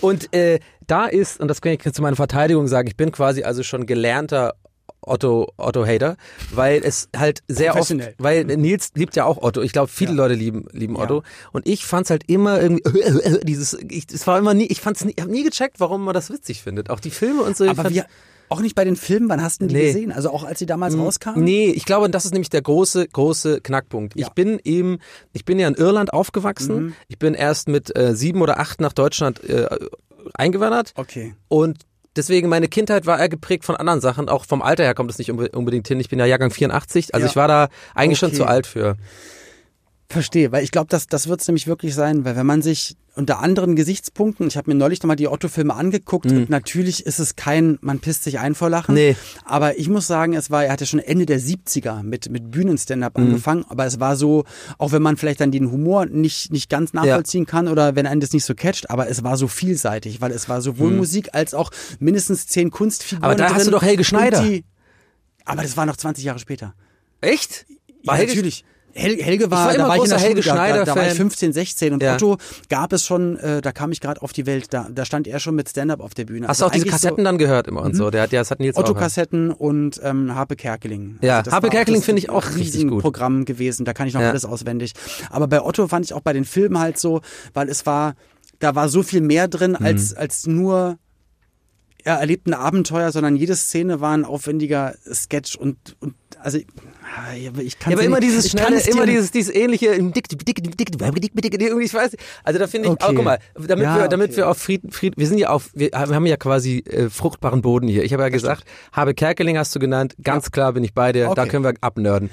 Und äh, da ist, und das kann ich zu meiner Verteidigung sagen, ich bin quasi also schon gelernter Otto, Otto Hater, weil es halt sehr oft, weil Nils liebt ja auch Otto. Ich glaube, viele Ja. Leute lieben, lieben Ja. Otto. Und ich fand's halt immer irgendwie, *laughs* dieses, ich, es war immer nie, ich fand's nie, ich habe nie gecheckt, warum man das witzig findet. Auch die Filme und so. Aber wir, auch nicht bei den Filmen, wann hast du denn die Nee. gesehen? Also auch als sie damals rauskamen? Nee, ich glaube, das ist nämlich der große, große Knackpunkt. Ja. Ich bin eben, ich bin ja in Irland aufgewachsen. Mhm. Ich bin erst mit äh, sieben oder acht nach Deutschland äh, eingewandert. Okay. Und deswegen, meine Kindheit war eher geprägt von anderen Sachen. Auch vom Alter her kommt es nicht unbe- unbedingt hin. Ich bin ja Jahrgang 84, also Ja. ich war da eigentlich schon Okay. zu alt für. Verstehe, weil ich glaube, das, das wird es nämlich wirklich sein, weil wenn man sich unter anderen Gesichtspunkten, ich habe mir neulich nochmal die Otto-Filme angeguckt und natürlich ist es kein, man pisst sich ein vor Lachen. Mhm. Nee. Aber ich muss sagen, es war, er hatte schon Ende der 70er mit, mit Bühnen-Stand-Up Mhm. angefangen, aber es war so, auch wenn man vielleicht dann den Humor nicht, nicht ganz nachvollziehen kann oder wenn einen das nicht so catcht, aber es war so vielseitig, weil es war sowohl Musik als auch mindestens zehn Kunstfiguren. Mhm. Aber da hast drin du doch Helge Schneider. Die, aber das war noch 20 Jahre später. Echt? Ja, Helge- natürlich. Hel Helge war, war immer da war ich in der Helge Schule, da, da, da war ich Schneider-Fan. 15, 16 und Ja. Otto gab es schon, äh, da kam ich gerade auf die Welt, da, da stand er schon mit Stand-Up auf der Bühne. Hast du Also auch diese Kassetten dann gehört immer und so? Der hat, ja, das hat Nils so auch. Otto-Kassetten und ähm, Harpe Kerkeling. Ja, das Harpe war Kerkeling finde ich auch richtig gut. Programm gewesen, da kann ich noch Ja. alles auswendig. Aber bei Otto fand ich auch bei den Filmen halt so, weil es war, da war so viel mehr drin Mhm. als, als nur ja, erlebten Abenteuer, sondern jede Szene war ein aufwendiger Sketch und, und also ich kann Ja, aber immer dieses ich kann schnelle, immer dieses, dieses ähnliche, dick, dick, dick, dick, dick, dick, dick, irgendwie, ich weiß, also da finde ich, Okay. auch, guck mal, damit Ja, wir, damit okay. wir auf Fried, Fried, wir sind ja auf, wir, haben ja quasi äh, fruchtbaren Boden hier. Ich habe ja gesagt, habe Kerkeling hast du genannt, ganz klar bin ich bei dir, da Okay. können wir abnörden.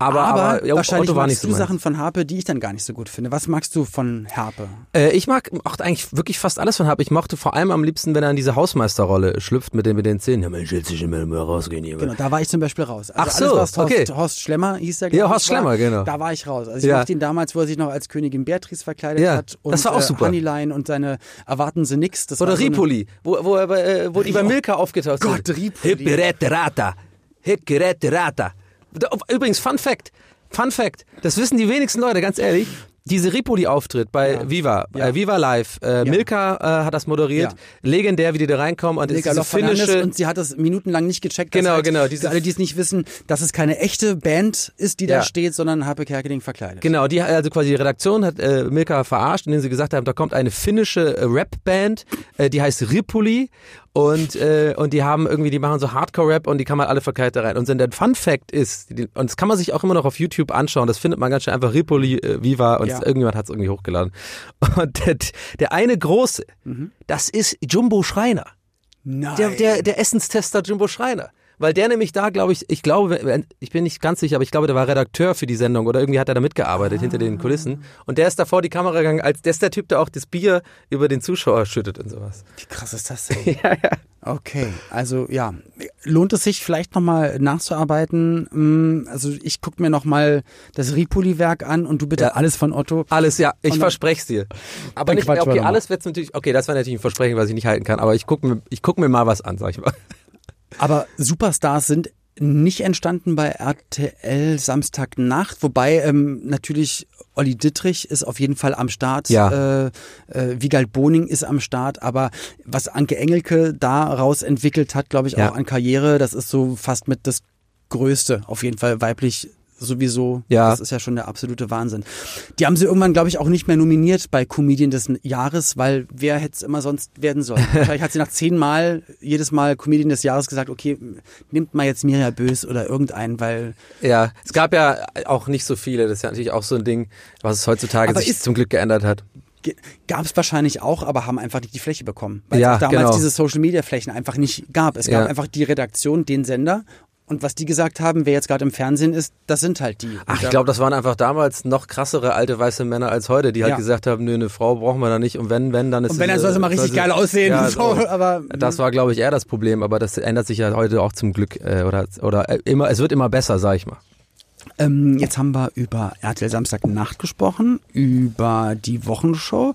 Aber, Aber, aber, ja, wahrscheinlich Otto war magst nicht so du. Sachen von Harpe, die ich dann gar nicht so gut finde. Was magst du von Harpe? Äh, ich mag auch eigentlich wirklich fast alles von Harpe. Ich mochte vor allem am liebsten, wenn er in diese Hausmeisterrolle schlüpft mit den, mit den Zähnen. Ja, Mensch, jetzt ich immer rausgehen hier. Genau, da war ich zum Beispiel raus. Also Ach so, alles, was Horst, okay. Horst Schlemmer hieß der, Ja, Horst war, Schlemmer, genau. Da war ich raus. Also ich Ja. mochte ihn damals, wo er sich noch als Königin Beatrice verkleidet Ja, hat. Und, das war auch äh, super. Honeyline und seine Erwarten Sie nix. Das Oder war so Ripoli, wo, wo, er äh, wo die bei Milka aufgetaucht sind. Gott, Ripoli. Hipperette Rata. Hipperette Rata. Da- Übrigens, Fun Fact. Fun Fact. Das wissen die wenigsten Leute, ganz ehrlich. Diese Ripoli-Auftritt bei Viva, Ja. äh, Viva Live, äh, Ja. Milka äh, hat das moderiert. Ja. Legendär, wie die da reinkommen. Und Mega diese Love Fernandes finnische... und sie hat das minutenlang nicht gecheckt. Genau, halt, genau, diese- Für alle, die es nicht wissen, dass es keine echte Band ist, die Ja. da steht, sondern Harpe Kerkeling verkleidet. Genau, die also quasi die Redaktion hat äh, Milka verarscht, indem sie gesagt haben, da kommt eine finnische äh, Rap-Band, äh, die heißt Ripuli und äh, und die haben irgendwie, die machen so Hardcore-Rap und die kann man alle verkleidet da rein. Und so der Fun Fact ist, die, und das kann man sich auch immer noch auf YouTube anschauen, das findet man ganz schnell einfach Ripoli äh, Viva und Ja. irgendjemand hat es irgendwie hochgeladen. *laughs* Und der, der eine große, Mhm. das ist Jumbo Schreiner. Nein. Der, der, der Essenstester Jimbo Schreiner. Weil der nämlich da, glaube ich, ich glaube, ich bin nicht ganz sicher, aber ich glaube, der war Redakteur für die Sendung oder irgendwie hat er da mitgearbeitet hinter den Kulissen. Und der ist da vor die Kamera gegangen, als der ist der Typ, der auch das Bier über den Zuschauer schüttet und sowas. Wie krass ist das *laughs* denn? ja, ja. Okay, also ja, lohnt es sich vielleicht nochmal nachzuarbeiten? Mm, also ich gucke mir nochmal das Ripoli-Werk an und du bitte Ja. alles von Otto. Alles, ja, ich verspreche es dir. Aber nicht, okay, alles wird's natürlich, okay, das war natürlich ein Versprechen, was ich nicht halten kann, aber ich gucke mir, ich guck mir mal was an, sag ich mal. Aber Superstars sind nicht entstanden bei RTL Samstagnacht, wobei ähm, natürlich Olli Dittrich ist auf jeden Fall am Start, Ja. äh, äh, Wiegald Boning ist am Start, aber was Anke Engelke daraus entwickelt hat, glaube ich, Ja. auch an Karriere, das ist so fast mit das Größte, auf jeden Fall weiblich sowieso. Ja. Das ist ja schon der absolute Wahnsinn. Die haben sie irgendwann, glaube ich, auch nicht mehr nominiert bei Comedian des Jahres, weil wer hätte es immer sonst werden sollen? *laughs* Wahrscheinlich hat sie nach zehn Mal jedes Mal Comedian des Jahres gesagt, okay, nimmt mal jetzt Mirja Bös oder irgendeinen, weil Ja, es gab ja auch nicht so viele, das ist ja natürlich auch so ein Ding, was es heutzutage sich ist- zum Glück geändert hat. gab es wahrscheinlich auch, aber haben einfach nicht die Fläche bekommen. Weil Ja, es damals genau. diese Social Media Flächen einfach nicht gab. Es gab Ja. einfach die Redaktion, den Sender. Und was die gesagt haben, wer jetzt gerade im Fernsehen ist, das sind halt die. Ach, ich glaube, das waren einfach damals noch krassere alte weiße Männer als heute, die halt Ja. gesagt haben, nö, eine Frau brauchen wir da nicht und wenn, wenn, dann ist Und wenn, dann soll sie äh, mal richtig geil aussehen. Ja, *laughs* so, so. aber Das war, glaube ich, eher das Problem, aber das ändert sich ja heute auch zum Glück äh, oder oder äh, immer, es wird immer besser, sag ich mal. Ähm, jetzt haben wir über RTL Samstagnacht gesprochen, über die Wochenshow.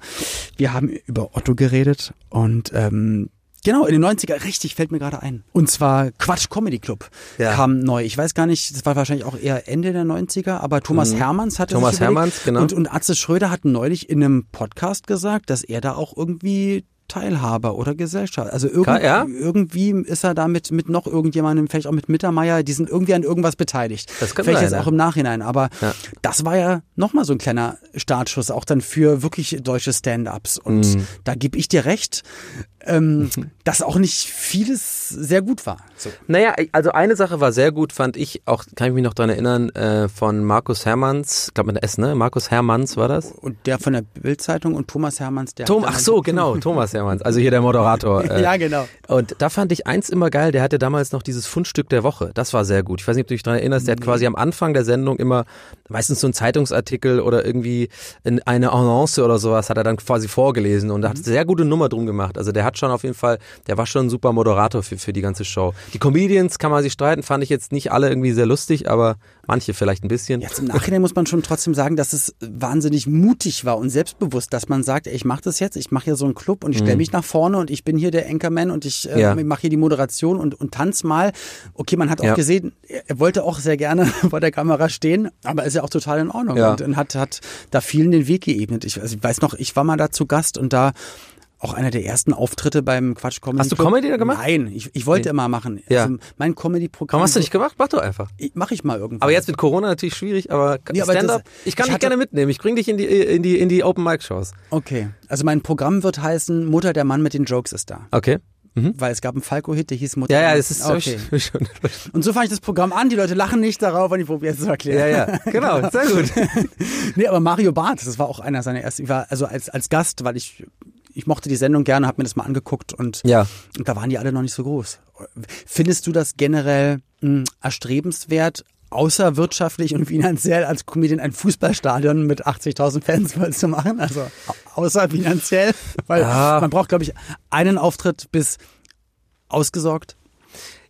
Wir haben über Otto geredet und ähm, genau, in den 90er, richtig, fällt mir gerade ein. Und zwar Quatsch Comedy Club Ja. kam neu. Ich weiß gar nicht, das war wahrscheinlich auch eher Ende der 90er, aber Thomas Hermanns hatte Mhm. Thomas Hermanns, genau. Und, und Atze Schröder hat neulich in einem Podcast gesagt, dass er da auch irgendwie Teilhaber oder Gesellschaft. Also irgend, ja? irgendwie ist er da mit, mit noch irgendjemandem, vielleicht auch mit Mittermeier, die sind irgendwie an irgendwas beteiligt. Das kann vielleicht sein, jetzt ja. auch im Nachhinein, aber Ja. das war ja nochmal so ein kleiner Startschuss, auch dann für wirklich deutsche Stand-ups. Und Mhm. da gebe ich dir recht, ähm, *laughs* dass auch nicht vieles sehr gut war. So. Naja, also eine Sache war sehr gut, fand ich, auch kann ich mich noch dran erinnern, äh, von Markus Hermanns, ich glaube mit S, ne? Markus Hermanns war das? Und der von der Bildzeitung und Thomas Hermanns, der. Tom, ach so, genau, Thomas Hermanns, also hier der Moderator. *laughs* Äh, Ja, genau. Und da fand ich eins immer geil, der hatte damals noch dieses Fundstück der Woche. Das war sehr gut. Ich weiß nicht, ob du dich daran erinnerst, der hat quasi am Anfang der Sendung immer meistens so einen Zeitungsartikel oder irgendwie in eine Annonce oder sowas hat er dann quasi vorgelesen und da hat Mhm. sehr gute Nummer drum gemacht. Also der hat schon auf jeden Fall, der war schon ein super Moderator für, für die ganze Show. Die Comedians kann man sich streiten, fand ich jetzt nicht alle irgendwie sehr lustig, aber manche vielleicht ein bisschen. Jetzt im Nachhinein muss man schon trotzdem sagen, dass es wahnsinnig mutig war und selbstbewusst, dass man sagt, ey, ich mache das jetzt, ich mache hier so einen Club und ich stelle mich nach vorne und ich bin hier der Anchorman und ich äh, Mhm. Ja. mache hier die Moderation und, und tanz mal. Okay, man hat auch Ja. gesehen, er er wollte auch sehr gerne *laughs* vor der Kamera stehen, aber ist ja auch total in Ordnung Ja. und, und hat, hat da vielen den Weg geebnet. Ich, also ich weiß noch, ich war mal da zu Gast und da auch einer der ersten Auftritte beim Quatsch Comedy Hast du Club. Comedy da gemacht? Nein, ich, ich wollte immer machen. Ja. Also mein Comedy-Programm. Warum hast du nicht gemacht? Mach doch einfach. Mache ich mal irgendwann. Aber jetzt mit Corona natürlich schwierig, aber Nee, aber Stand-up, ich kann ich dich hatte- gerne mitnehmen. Ich bring dich in die, in die, in die Open-Mic-Shows. Okay, also mein Programm wird heißen Mutter der Mann mit den Jokes ist da. Okay. Weil es gab einen Falco-Hit, der hieß Mutter. Ja, ja, das ist okay. *laughs* schon. Und so fange ich das Programm an. Die Leute lachen nicht darauf und ich probiere es zu erklären. Ja, ja, *laughs* genau, sehr gut. nee, aber Mario Barth, das war auch einer seiner ersten. Ich war also als, als Gast, weil ich, ich mochte die Sendung gerne, habe mir das mal angeguckt und, Ja. und da waren die alle noch nicht so groß. Findest du das generell mh, erstrebenswert, außerwirtschaftlich und finanziell als Comedian ein Fußballstadion mit 80.000 Fans voll zu machen? Also au- außer finanziell? Weil Ja. man braucht, glaube ich, einen Auftritt bis ausgesorgt.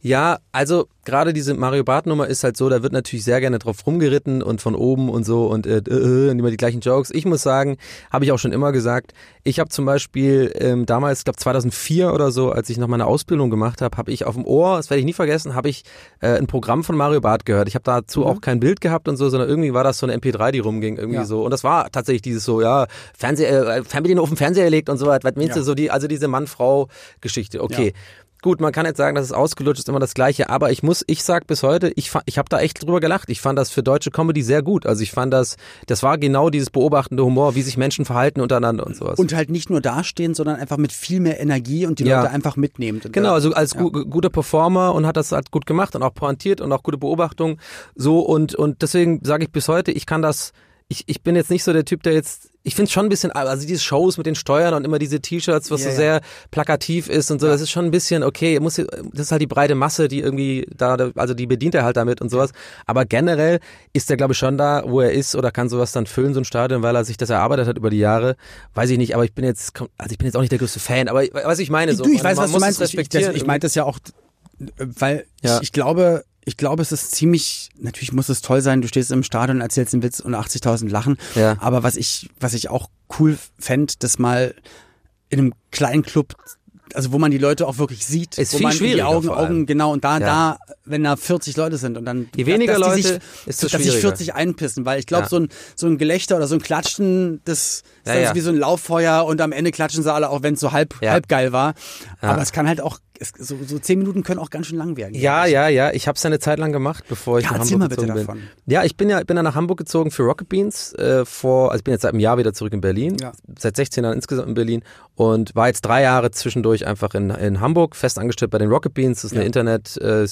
Ja, also gerade diese Mario Barth Nummer ist halt so, da wird natürlich sehr gerne drauf rumgeritten und von oben und so und, äh, äh, und immer die gleichen Jokes. Ich muss sagen, habe ich auch schon immer gesagt, ich habe zum Beispiel ähm, damals, ich glaube 2004 oder so, als ich noch meine Ausbildung gemacht habe, habe ich auf dem Ohr, das werde ich nie vergessen, habe ich äh, ein Programm von Mario Barth gehört. Ich habe dazu auch kein Bild gehabt und so, sondern irgendwie war das so eine MP3, die rumging, irgendwie Ja. so. Und das war tatsächlich dieses so, ja, Fernseher, äh, Fernbedienung auf den Fernseher gelegt und so was, was meinst du, Ja. so die, also diese Mann-Frau-Geschichte. Okay. Ja. Gut, man kann jetzt sagen, das ist ausgelutscht, ist immer das Gleiche, aber ich muss, ich sag bis heute, ich, ich habe da echt drüber gelacht. Ich fand das für deutsche Comedy sehr gut. Also ich fand das, das war genau dieses beobachtende Humor, wie sich Menschen verhalten untereinander und sowas. Und halt nicht nur dastehen, sondern einfach mit viel mehr Energie und die Ja. Leute einfach mitnehmen. Genau, also als ja. gu guter Performer und hat das halt gut gemacht und auch pointiert und auch gute Beobachtung. So und, und deswegen sage ich bis heute, ich kann das, ich, ich bin jetzt nicht so der Typ, der jetzt ich finde schon ein bisschen, also diese Shows mit den Steuern und immer diese T-Shirts, was Ja, so ja. sehr plakativ ist und so, das ist schon ein bisschen, okay, muss, das ist halt die breite Masse, die irgendwie da, also die bedient er halt damit und sowas. Aber generell ist er, glaube ich, schon da, wo er ist oder kann sowas dann füllen, so ein Stadion, weil er sich das erarbeitet hat über die Jahre. Weiß ich nicht, aber ich bin jetzt, also ich bin jetzt auch nicht der größte Fan, aber was ich meine, so. du, ich weiß, was du meinst. es Ich, ich, ich meinte das ja auch, äh, weil Ja. ich, ich glaube, ich glaube, es ist ziemlich, natürlich muss es toll sein, du stehst im Stadion, erzählst einen Witz und 80.000 lachen. Ja. Aber was ich, was ich auch cool fänd, das mal in einem kleinen Club, also wo man die Leute auch wirklich sieht, Ist wo viel man die Augen. Augen, genau, und da, Ja. da, wenn da 40 Leute sind und dann, Je weniger dass die Leute, sich, desto dass sich schwieriger. 40 einpissen, weil ich glaube, Ja. so ein, so ein Gelächter oder so ein Klatschen, das ist Ja, wie so ein Lauffeuer und am Ende klatschen sie alle, auch wenn es so halb, halb geil war. Aber es kann halt auch, es, so, so zehn Minuten können auch ganz schön lang werden. Ja, ja, ja. Ich habe es eine Zeit lang gemacht, bevor ich Ja, nach Hamburg mal bitte gezogen bin. davon. Ja, ich bin ja bin dann nach Hamburg gezogen für Rocket Beans äh, vor, also ich bin jetzt seit einem Jahr wieder zurück in Berlin, Ja. seit 16 Jahren insgesamt in Berlin und war jetzt drei Jahre zwischendurch einfach in, in Hamburg fest angestellt bei den Rocket Beans. Das ist eine Ja. Internet äh,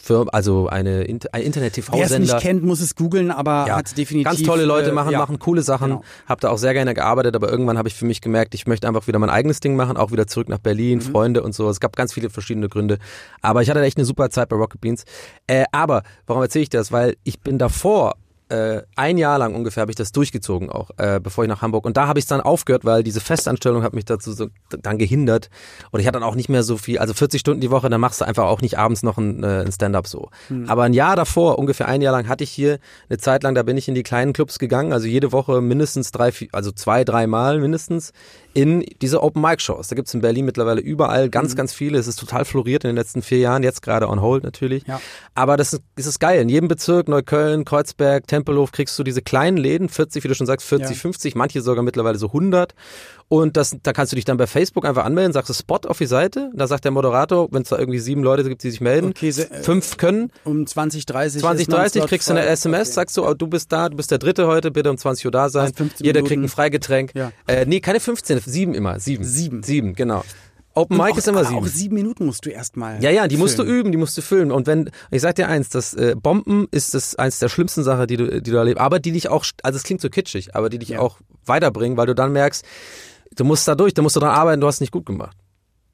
Firma, also eine ein Internet Wer es nicht kennt, muss es googeln, aber Ja, hat definitiv. Ganz tolle Leute äh, machen, ja. machen coole Sachen. Genau. Hab da auch sehr gerne gearbeitet, aber irgendwann habe ich für mich gemerkt, ich möchte einfach wieder mein eigenes Ding machen, auch wieder zurück nach Berlin, Mhm. Freunde und so. Es gab ganz viele verschiedene Gründe. Aber ich hatte echt eine super Zeit bei Rocket Beans. Äh, aber warum erzähle ich das? Weil ich bin davor äh, ein Jahr lang ungefähr habe ich das durchgezogen auch, äh, bevor ich nach Hamburg. Und da habe ich es dann aufgehört, weil diese Festanstellung hat mich dazu so dann gehindert. Und ich hatte dann auch nicht mehr so viel, also 40 Stunden die Woche, dann machst du einfach auch nicht abends noch ein, äh, ein Stand-up so. Aber ein Jahr davor, ungefähr ein Jahr lang, hatte ich hier eine Zeit lang, da bin ich in die kleinen Clubs gegangen, also jede Woche mindestens drei, vier, also zwei, drei Mal mindestens in diese Open Mic Shows. Da gibt's in Berlin mittlerweile überall ganz, ganz viele. Es ist total floriert in den letzten vier Jahren, jetzt gerade on hold natürlich. Ja. Aber das ist, das ist geil. In jedem Bezirk, Neukölln, Kreuzberg, Tempelhof, kriegst du diese kleinen Läden, 40, wie du schon sagst, 40, Ja. 50, manche sogar mittlerweile so 100. Und das, da kannst du dich dann bei Facebook einfach anmelden, sagst du Spot auf die Seite. Da sagt der Moderator, wenn es da irgendwie sieben Leute gibt, die sich melden, Okay, se- äh, fünf können. Um 20, 30. 20, ist noch ein 30 Slot kriegst du eine. SMS, Okay. sagst du, oh, du bist da, du bist der Dritte heute, bitte um 20 Uhr da sein. Hast 15 Jeder Minuten. kriegt ein Freigetränk. Ja. Äh, nee, keine 15, sieben immer, sieben. Sieben. Sieben, genau. Open Mic auch, ist immer sieben. Auch sieben Minuten musst du erstmal. Ja, ja, die musst du üben, die musst du füllen. Und wenn, ich sag dir eins, das äh, Bomben ist das eins der schlimmsten Sachen, die du, die du erlebst, aber die dich auch, also es klingt so kitschig, aber die dich Ja. auch weiterbringen, weil du dann merkst, du musst da durch, du musst du dran arbeiten, du hast nicht gut gemacht.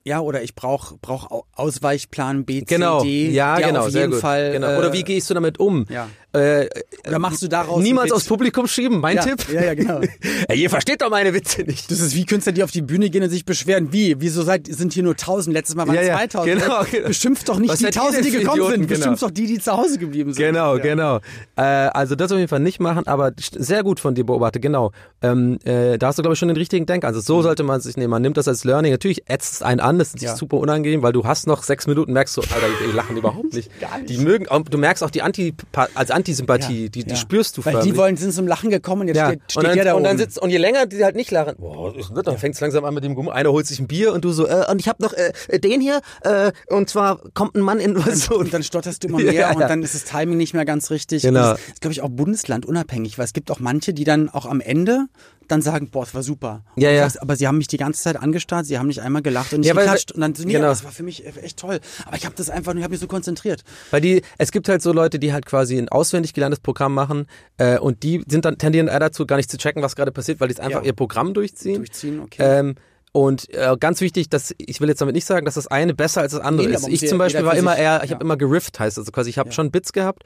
Ja, oder ich brauch brauch Au- Ausweichplan B, C, Genau, D. ja, genau, auf sehr jeden gut. Fall. genau. äh, Oder wie gehst du damit um? Ja. Äh, Oder machst du daraus niemals aufs? Publikum schieben, mein ja, Tipp. Ja, ja, genau. *laughs* Ey, ihr versteht doch meine Witze nicht. Das ist wie Künstler, die auf die Bühne gehen und sich beschweren. Wie? Wieso seid, sind hier nur 1000? Letztes Mal waren Ja, ja, 2000. genau, Ey, genau. Beschimpft doch nicht Was die seid ihr 1000, die gekommen Idioten? sind. Genau. Beschimpft doch die, die zu Hause geblieben sind. Genau, ja. genau. Äh, also das auf jeden Fall nicht machen, aber sehr gut von dir beobachtet, genau. Ähm, äh, da hast du, glaube ich, schon den richtigen Denkansatz. Also so sollte man sich nehmen. Man nimmt das als Learning. Natürlich ätzt es einen an, das ist Ja. super unangenehm, weil du hast noch sechs Minuten, merkst du, Alter, die, lachen überhaupt *laughs* nicht. Gar nicht. Die mögen, du merkst auch die Anti, als Antisympathie, die, die Ja. spürst du Weil die förmlich. wollen, sind zum Lachen gekommen und jetzt ja. steht, steht und dann, der da und dann oben. sitzt und je länger die halt nicht lachen, boah, dann fängt es langsam an mit dem Gumm. Einer holt sich ein Bier und du so, äh, und ich habe noch äh, den hier äh, und zwar kommt ein Mann in was so und dann stotterst du immer Ja, mehr *laughs* ja. und dann ist das Timing nicht mehr ganz richtig. Genau. Und Das ist, glaube ich, auch bundeslandunabhängig, weil es gibt auch manche, die dann auch am Ende dann sagen, boah, es war super. Ja, Und du ja. sagst, aber sie haben mich die ganze Zeit angestarrt, sie haben nicht einmal gelacht und nicht Ja, weil- geklatscht. Und dann, nee, genau. das war für mich echt toll. Aber ich habe das einfach, ich habe mich so konzentriert. Weil die, es gibt halt so Leute, die halt quasi ein auswendig gelerntes Programm machen äh, und die sind dann tendieren eher dazu, gar nicht zu checken, was gerade passiert, weil die einfach Ja. ihr Programm durchziehen. Durchziehen, okay. Ähm, und äh, ganz wichtig, dass ich will jetzt damit nicht sagen, dass das eine besser als das andere Nee, ist. Ich ja zum Beispiel war immer eher, ich ja. habe immer gerifft, heißt also quasi, ich habe schon Bits gehabt.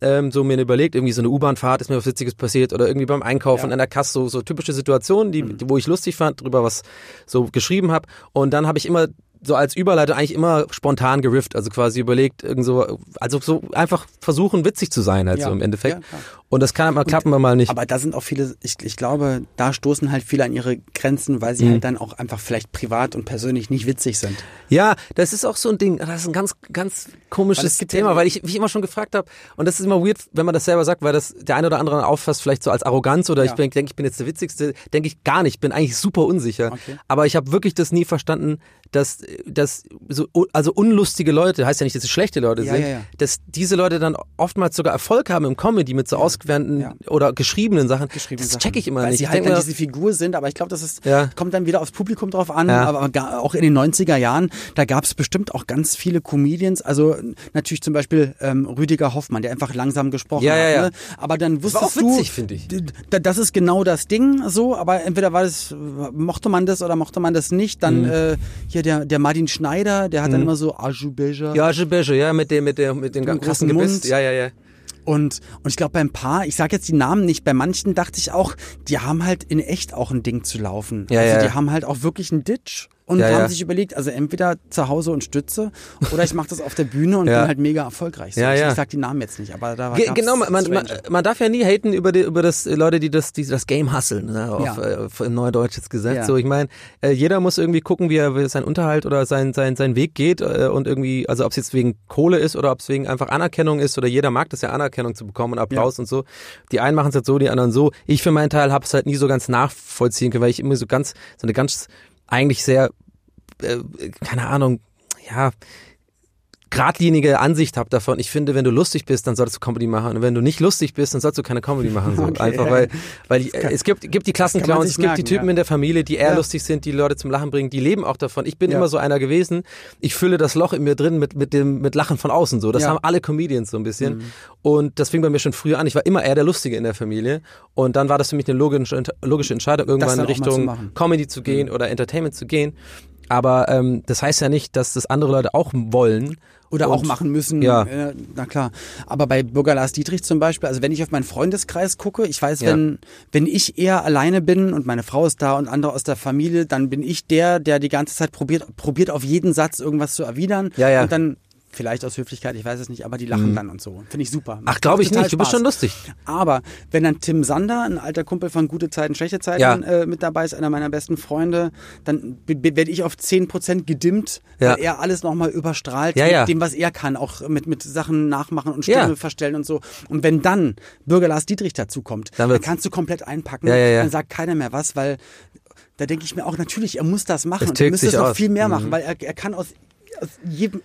Ähm, so mir überlegt, irgendwie so eine U-Bahn-Fahrt ist mir was Witziges passiert oder irgendwie beim Einkaufen Ja. Mhm. an der Kasse, so, so typische Situationen, die, die, wo ich lustig fand, drüber was so geschrieben habe. Und dann habe ich immer so als Überleitung eigentlich immer spontan gerifft, also quasi überlegt, irgend so, also so einfach versuchen, witzig zu sein, halt Ja. so im Endeffekt. Ja. Und das kann mal klappen, wir mal nicht. Aber da sind auch viele, ich, ich glaube, da stoßen halt viele an ihre Grenzen, weil sie Mhm. halt dann auch einfach vielleicht privat und persönlich nicht witzig sind. Ja, das ist auch so ein Ding, das ist ein ganz, ganz Weil komisches es gibt Thema, ja- weil ich, wie ich immer schon gefragt habe, und das ist immer weird, wenn man das selber sagt, weil das der eine oder andere auffasst, vielleicht so als Arroganz oder ich denke, ich bin jetzt der Witzigste, denke ich gar nicht, bin eigentlich super unsicher. Okay. Aber ich habe wirklich das nie verstanden, dass, dass so, also unlustige Leute, heißt ja nicht, dass es schlechte Leute Ja, sind, ja, ja. dass diese Leute dann oftmals sogar Erfolg haben im Comedy mit so ausgewählten oder geschriebenen Sachen. geschrieben das Sachen. check ich immer Weil nicht. sie halt dann diese Figur sind, aber ich glaube, das ist, kommt dann wieder aufs Publikum drauf an, aber auch in den 90er Jahren, da gab es bestimmt auch ganz viele Comedians, also natürlich zum Beispiel ähm, Rüdiger Hoffmann, der einfach langsam gesprochen hat, ne? aber dann war auch wusstest witzig, du, finde ich. das ist genau das Ding so, aber entweder war das, mochte man das oder mochte man das nicht, dann Mhm. äh, hier der, der Martin Schneider, der hat dann immer so Ajubeja ja, Beige, ja, mit dem, mit dem, mit dem großen krassen Gebiss. Mund. Ja, ja, ja. Und, und ich glaube, beim Paar, ich sage jetzt die Namen nicht, bei manchen dachte ich auch, die haben halt in echt auch ein Ding zu laufen. Ja, also ja. die haben halt auch wirklich einen Ditch und Ja, haben ja. sich überlegt, also entweder zu Hause und Stütze oder ich mache das auf der Bühne und *laughs* Ja. bin halt mega erfolgreich. So, Ja, ich, ich sag die Namen jetzt nicht, aber da war Ge genau, man, man, man darf ja nie haten über, die, über das Leute, die das, die das Game hustlen, ne, auf, äh, auf Neudeutsch jetzt. Ja. So, ich meine, äh, jeder muss irgendwie gucken, wie er wie sein Unterhalt oder sein, sein, sein Weg geht äh, und irgendwie, also ob es jetzt wegen Kohle ist oder ob es wegen einfach Anerkennung ist oder jeder mag das ja Anerkennung zu bekommen und Applaus und so. Die einen machen es jetzt so, die anderen so. Ich für meinen Teil habe es halt nie so ganz nachvollziehen können, weil ich immer so ganz, so eine ganz eigentlich sehr äh, keine Ahnung, ja, geradlinige Ansicht habe davon. Ich finde, wenn du lustig bist, dann solltest du Comedy machen. Und wenn du nicht lustig bist, dann sollst du keine Comedy machen. So. *laughs* Okay. Einfach weil, weil äh, es gibt, gibt die kann Klassenclowns, es gibt die merken, Typen ja. in der Familie, die eher Ja. lustig sind, die Leute zum Lachen bringen, die leben auch davon. Ich bin Ja. immer so einer gewesen. Ich fülle das Loch in mir drin mit, mit dem, mit Lachen von außen. So. Das. Mhm. haben alle Comedians so ein bisschen. Und das fing bei mir schon früher an. Ich war immer eher der Lustige in der Familie. Und dann war das für mich eine logische, logische Entscheidung, irgendwann in zu Richtung machen. Comedy zu gehen oder Entertainment zu gehen. Aber ähm, das heißt ja nicht, dass das andere Leute auch wollen. Oder Und- auch machen müssen. Ja. Äh, na klar. Aber bei Bürger Lars Dietrich zum Beispiel, also wenn ich auf meinen Freundeskreis gucke, ich weiß, Ja. wenn, wenn ich eher alleine bin und meine Frau ist da und andere aus der Familie, dann bin ich der, der die ganze Zeit probiert, probiert auf jeden Satz irgendwas zu erwidern. Ja, ja. Und dann, vielleicht aus Höflichkeit, ich weiß es nicht, aber die lachen dann und so. Finde ich super. Ach, glaube ich nicht. Du bist Spaß. schon lustig. Aber wenn dann Tim Sander, ein alter Kumpel von Gute Zeiten, Schlechte Zeiten, Ja. äh, mit dabei ist, einer meiner besten Freunde, dann werde ich auf 10% gedimmt, Ja. weil er alles nochmal überstrahlt Ja, mit ja. dem, was er kann, auch mit, mit Sachen nachmachen und Stimme verstellen und so. Und wenn dann Bürger Lars Dietrich dazukommt, Dann dann, kannst du komplett einpacken, dann sagt keiner mehr was, weil da denke ich mir auch, natürlich, er muss das machen er müsste es noch aus. viel mehr Mhm. machen, weil er, er kann aus, aus jedem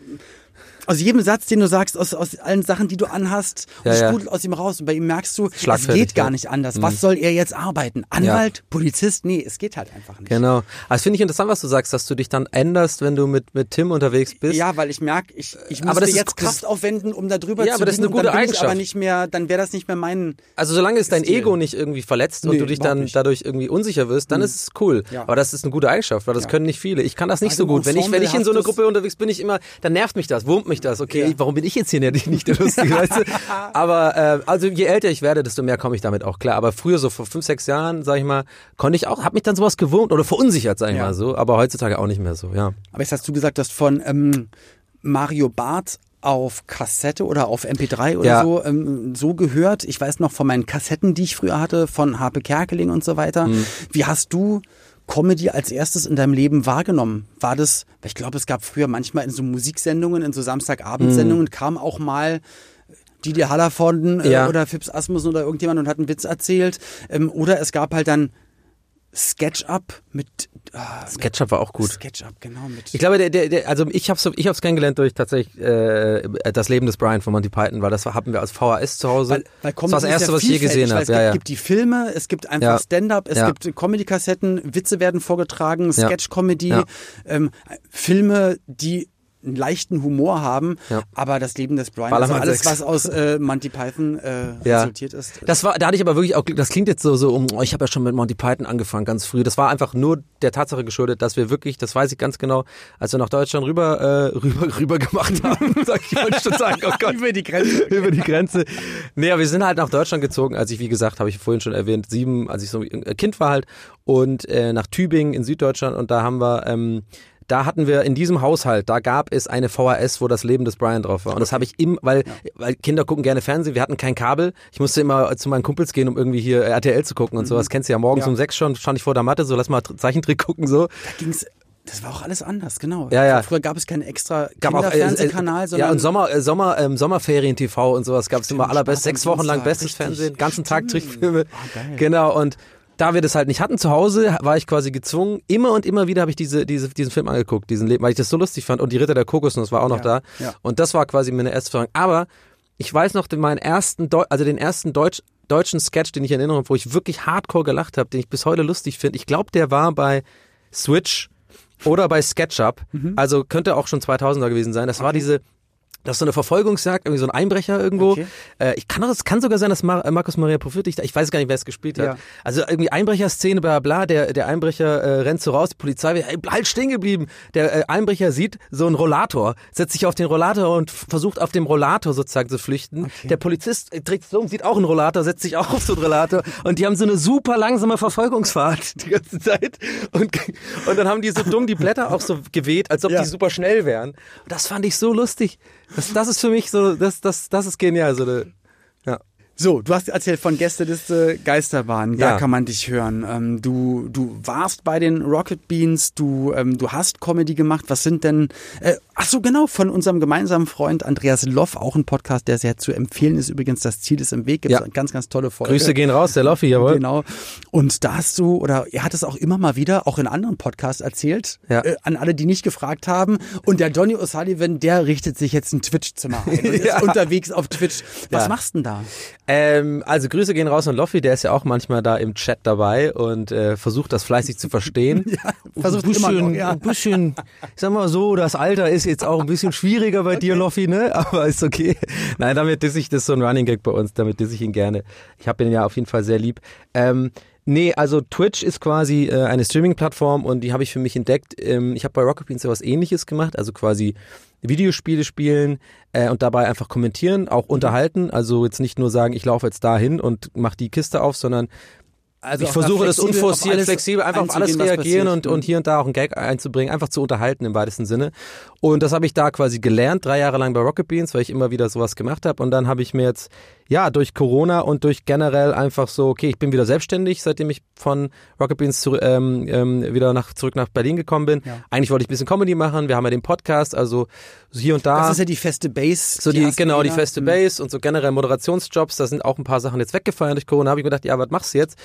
aus jedem Satz, den du sagst, aus, aus allen Sachen, die du anhast, Ja, ja, ja. sprudelt aus ihm raus. Und bei ihm merkst du, es geht gar ja. nicht anders. Was soll er jetzt arbeiten? Anwalt? Polizist? Nee, es geht halt einfach nicht. Genau. Das finde ich interessant, was du sagst, dass du dich dann änderst, wenn du mit, mit Tim unterwegs bist. Ja, weil ich merke, ich, ich müsste das ist- jetzt das- Kraft aufwenden, um da drüber Ja, zu aber das ist eine. Und gute dann Eigenschaft. aber nicht mehr, dann wäre das nicht mehr mein. Also solange es dein Stil. Ego nicht irgendwie verletzt und Nee, du dich dann nicht. dadurch irgendwie unsicher wirst, dann ist es cool. Ja. Aber das ist eine gute Eigenschaft, weil das Ja. können nicht viele. Ich kann das nicht Also so gut. Wenn ich, wenn ich in so einer Gruppe unterwegs bin, ich immer, dann nervt mich das, wurmt mich das. Okay, Ja. warum bin ich jetzt hier nicht nicht der Lustige, weißt du? *laughs* Aber äh, also je älter ich werde, desto mehr komme ich damit auch klar. Aber früher, so vor fünf, sechs Jahren, sag ich mal, konnte ich auch, hab mich dann sowas gewurmt oder verunsichert, sag ich Ja. mal so. Aber heutzutage auch nicht mehr so, ja. Aber jetzt hast du gesagt, dass von ähm, Mario Barth auf Kassette oder auf MP3 oder Ja. so ähm, so gehört. Ich weiß noch von meinen Kassetten, die ich früher hatte, von Harpe Kerkeling und so weiter. Mhm. Wie hast du Comedy als erstes in deinem Leben wahrgenommen? War das, weil ich glaube, es gab früher manchmal in so Musiksendungen, in so Samstagabendsendungen, kam auch mal Didi Hallervorden äh, Ja. oder Fips Asmussen oder irgendjemand und hat einen Witz erzählt. Ähm, oder es gab halt dann Sketch-Up mit ah, Sketchup war auch gut. Sketch-Up, genau. Mit Ich glaube, der, der, der, also ich habe ich hab's kennengelernt durch tatsächlich äh, das Leben des Brian von Monty Python, weil das hatten wir als VHS zu Hause. Weil, weil das Comedy war das erste, was ich je gesehen habe. Es Ja, gibt, ja. die Filme, es gibt einfach Ja. Stand-up, es gibt Comedy-Kassetten, Witze werden vorgetragen, Ja. Sketch-Comedy, Ja. ähm, Filme, die einen leichten Humor haben, Ja. aber das Leben des Brian, also Ballermann alles, sechs. was aus äh, Monty Python äh, *laughs* Ja. resultiert ist. Das war, da hatte ich aber wirklich auch, das klingt jetzt so, so um, oh, ich habe ja schon mit Monty Python angefangen, ganz früh. Das war einfach nur der Tatsache geschuldet, dass wir wirklich, das weiß ich ganz genau, als wir nach Deutschland rüber, äh, *laughs* rüber, rüber gemacht haben, *laughs* sag ich wollte schon sagen, oh Gott. Über die Grenze. über die Grenze. Nee, aber wir sind halt nach Deutschland gezogen, als ich, wie gesagt, habe ich vorhin schon erwähnt, sieben, als ich so ein Kind war halt, und äh, nach Tübingen in Süddeutschland und da haben wir, ähm, da hatten wir in diesem Haushalt, da gab es eine VHS, wo das Leben des Brian drauf war. Und das habe ich im, weil, weil Kinder gucken gerne Fernsehen, wir hatten kein Kabel. Ich musste immer zu meinen Kumpels gehen, um irgendwie hier RTL zu gucken und sowas. Kennst du ja morgens Ja. um sechs schon, stand ich vor der Matte, so lass mal Zeichentrick gucken, so. Da ging's, das war auch alles anders, genau. Ja, ja. Früher gab es keinen extra äh, Kinderfernsehkanal, äh, sondern ja und Sommer äh, Sommer ähm, Sommerferien TV und sowas gab es immer allerbest sechs Wochen lang bestes. Fernsehen ganzen Tag. Trickfilme geil. genau und da wir das halt nicht hatten zu Hause, war ich quasi gezwungen. Immer und immer wieder habe ich diese, diese, diesen Film angeguckt, diesen Leben, weil ich das so lustig fand. Und die Ritter der Kokosnuss war auch noch Ja, da. ja. Und das war quasi meine erste Erfahrung. Aber ich weiß noch den, meinen ersten, Deu also den ersten Deutsch, deutschen Sketch, den ich erinnere, wo ich wirklich hardcore gelacht habe, den ich bis heute lustig finde. Ich glaube, der war bei Switch oder bei SketchUp. Mhm. Also könnte auch schon 2000er gewesen sein. Das war diese, das ist so eine Verfolgungsjagd, irgendwie so ein Einbrecher irgendwo. Okay. Äh, ich kann auch, es kann sogar sein, dass Mar äh, Markus Maria Profit, ich, ich weiß gar nicht, wer es gespielt hat. Ja. Also irgendwie Einbrecherszene, bla bla, der, der Einbrecher äh, rennt so raus, die Polizei wird, ey, halt stehen geblieben. Der äh, Einbrecher sieht so einen Rollator, setzt sich auf den Rollator und versucht auf dem Rollator sozusagen zu flüchten. Der Polizist äh, sich um, sieht auch einen Rollator, setzt sich auch auf so einen Rollator und die haben so eine super langsame Verfolgungsfahrt *laughs* die ganze Zeit und, und dann haben die so dumm die Blätter auch so geweht, als ob Ja. die super schnell wären. Und das fand ich so lustig. Das, das ist für mich so, das, das, das ist genial. So eine. So, du hast erzählt von Gästeliste Geisterbahn, da Ja. kann man dich hören. Ähm, du, du warst bei den Rocket Beans, du, ähm, du hast Comedy gemacht. Was sind denn, äh, ach so genau, von unserem gemeinsamen Freund Andreas Loff, auch ein Podcast, der sehr zu empfehlen ist. Übrigens, das Ziel ist im Weg, gibt Ja. ganz, ganz tolle Folge. Grüße gehen raus, der Loffi, jawohl. Genau. Und da hast du, oder er hat es auch immer mal wieder, auch in anderen Podcasts erzählt, Ja. äh, an alle, die nicht gefragt haben. Und der Donny O'Sullivan, der richtet sich jetzt ein Twitch-Zimmer ein *laughs* und ist unterwegs auf Twitch. Was machst du denn da? Ähm, also Grüße gehen raus an Loffi, der ist ja auch manchmal da im Chat dabei und äh, versucht das fleißig zu verstehen. *laughs* versucht ein bisschen, immer noch, ja. ein bisschen, ich sag mal so, das Alter ist jetzt auch ein bisschen schwieriger bei dir, Loffi, ne? Aber ist okay. Nein, damit diss ich, das so ein Running Gag bei uns, damit diss ich ihn gerne. Ich habe ihn ja auf jeden Fall sehr lieb. Ähm, Nee, also Twitch ist quasi äh, eine Streaming-Plattform und die habe ich für mich entdeckt. Ähm, ich habe bei Rocket Beans sowas ähnliches gemacht, also quasi Videospiele spielen äh, und dabei einfach kommentieren, auch unterhalten. Also jetzt nicht nur sagen, ich laufe jetzt dahin und mach die Kiste auf, sondern Also ich versuche das unforciert, flexibel, einfach auf alles reagieren und, und hier und da auch einen Gag einzubringen, einfach zu unterhalten im weitesten Sinne. Und das habe ich da quasi gelernt, drei Jahre lang bei Rocket Beans, weil ich immer wieder sowas gemacht habe. Und dann habe ich mir jetzt, ja, durch Corona und durch generell einfach so, okay, ich bin wieder selbstständig, seitdem ich von Rocket Beans zu, ähm, ähm, wieder nach, zurück nach Berlin gekommen bin. Ja. Eigentlich wollte ich ein bisschen Comedy machen, wir haben ja den Podcast, also hier und da. Das ist ja die feste Base. So die, ersten genau, die feste Base und so generell Moderationsjobs, da sind auch ein paar Sachen jetzt weggefallen durch Corona. habe ich mir gedacht, ja, was machst du jetzt?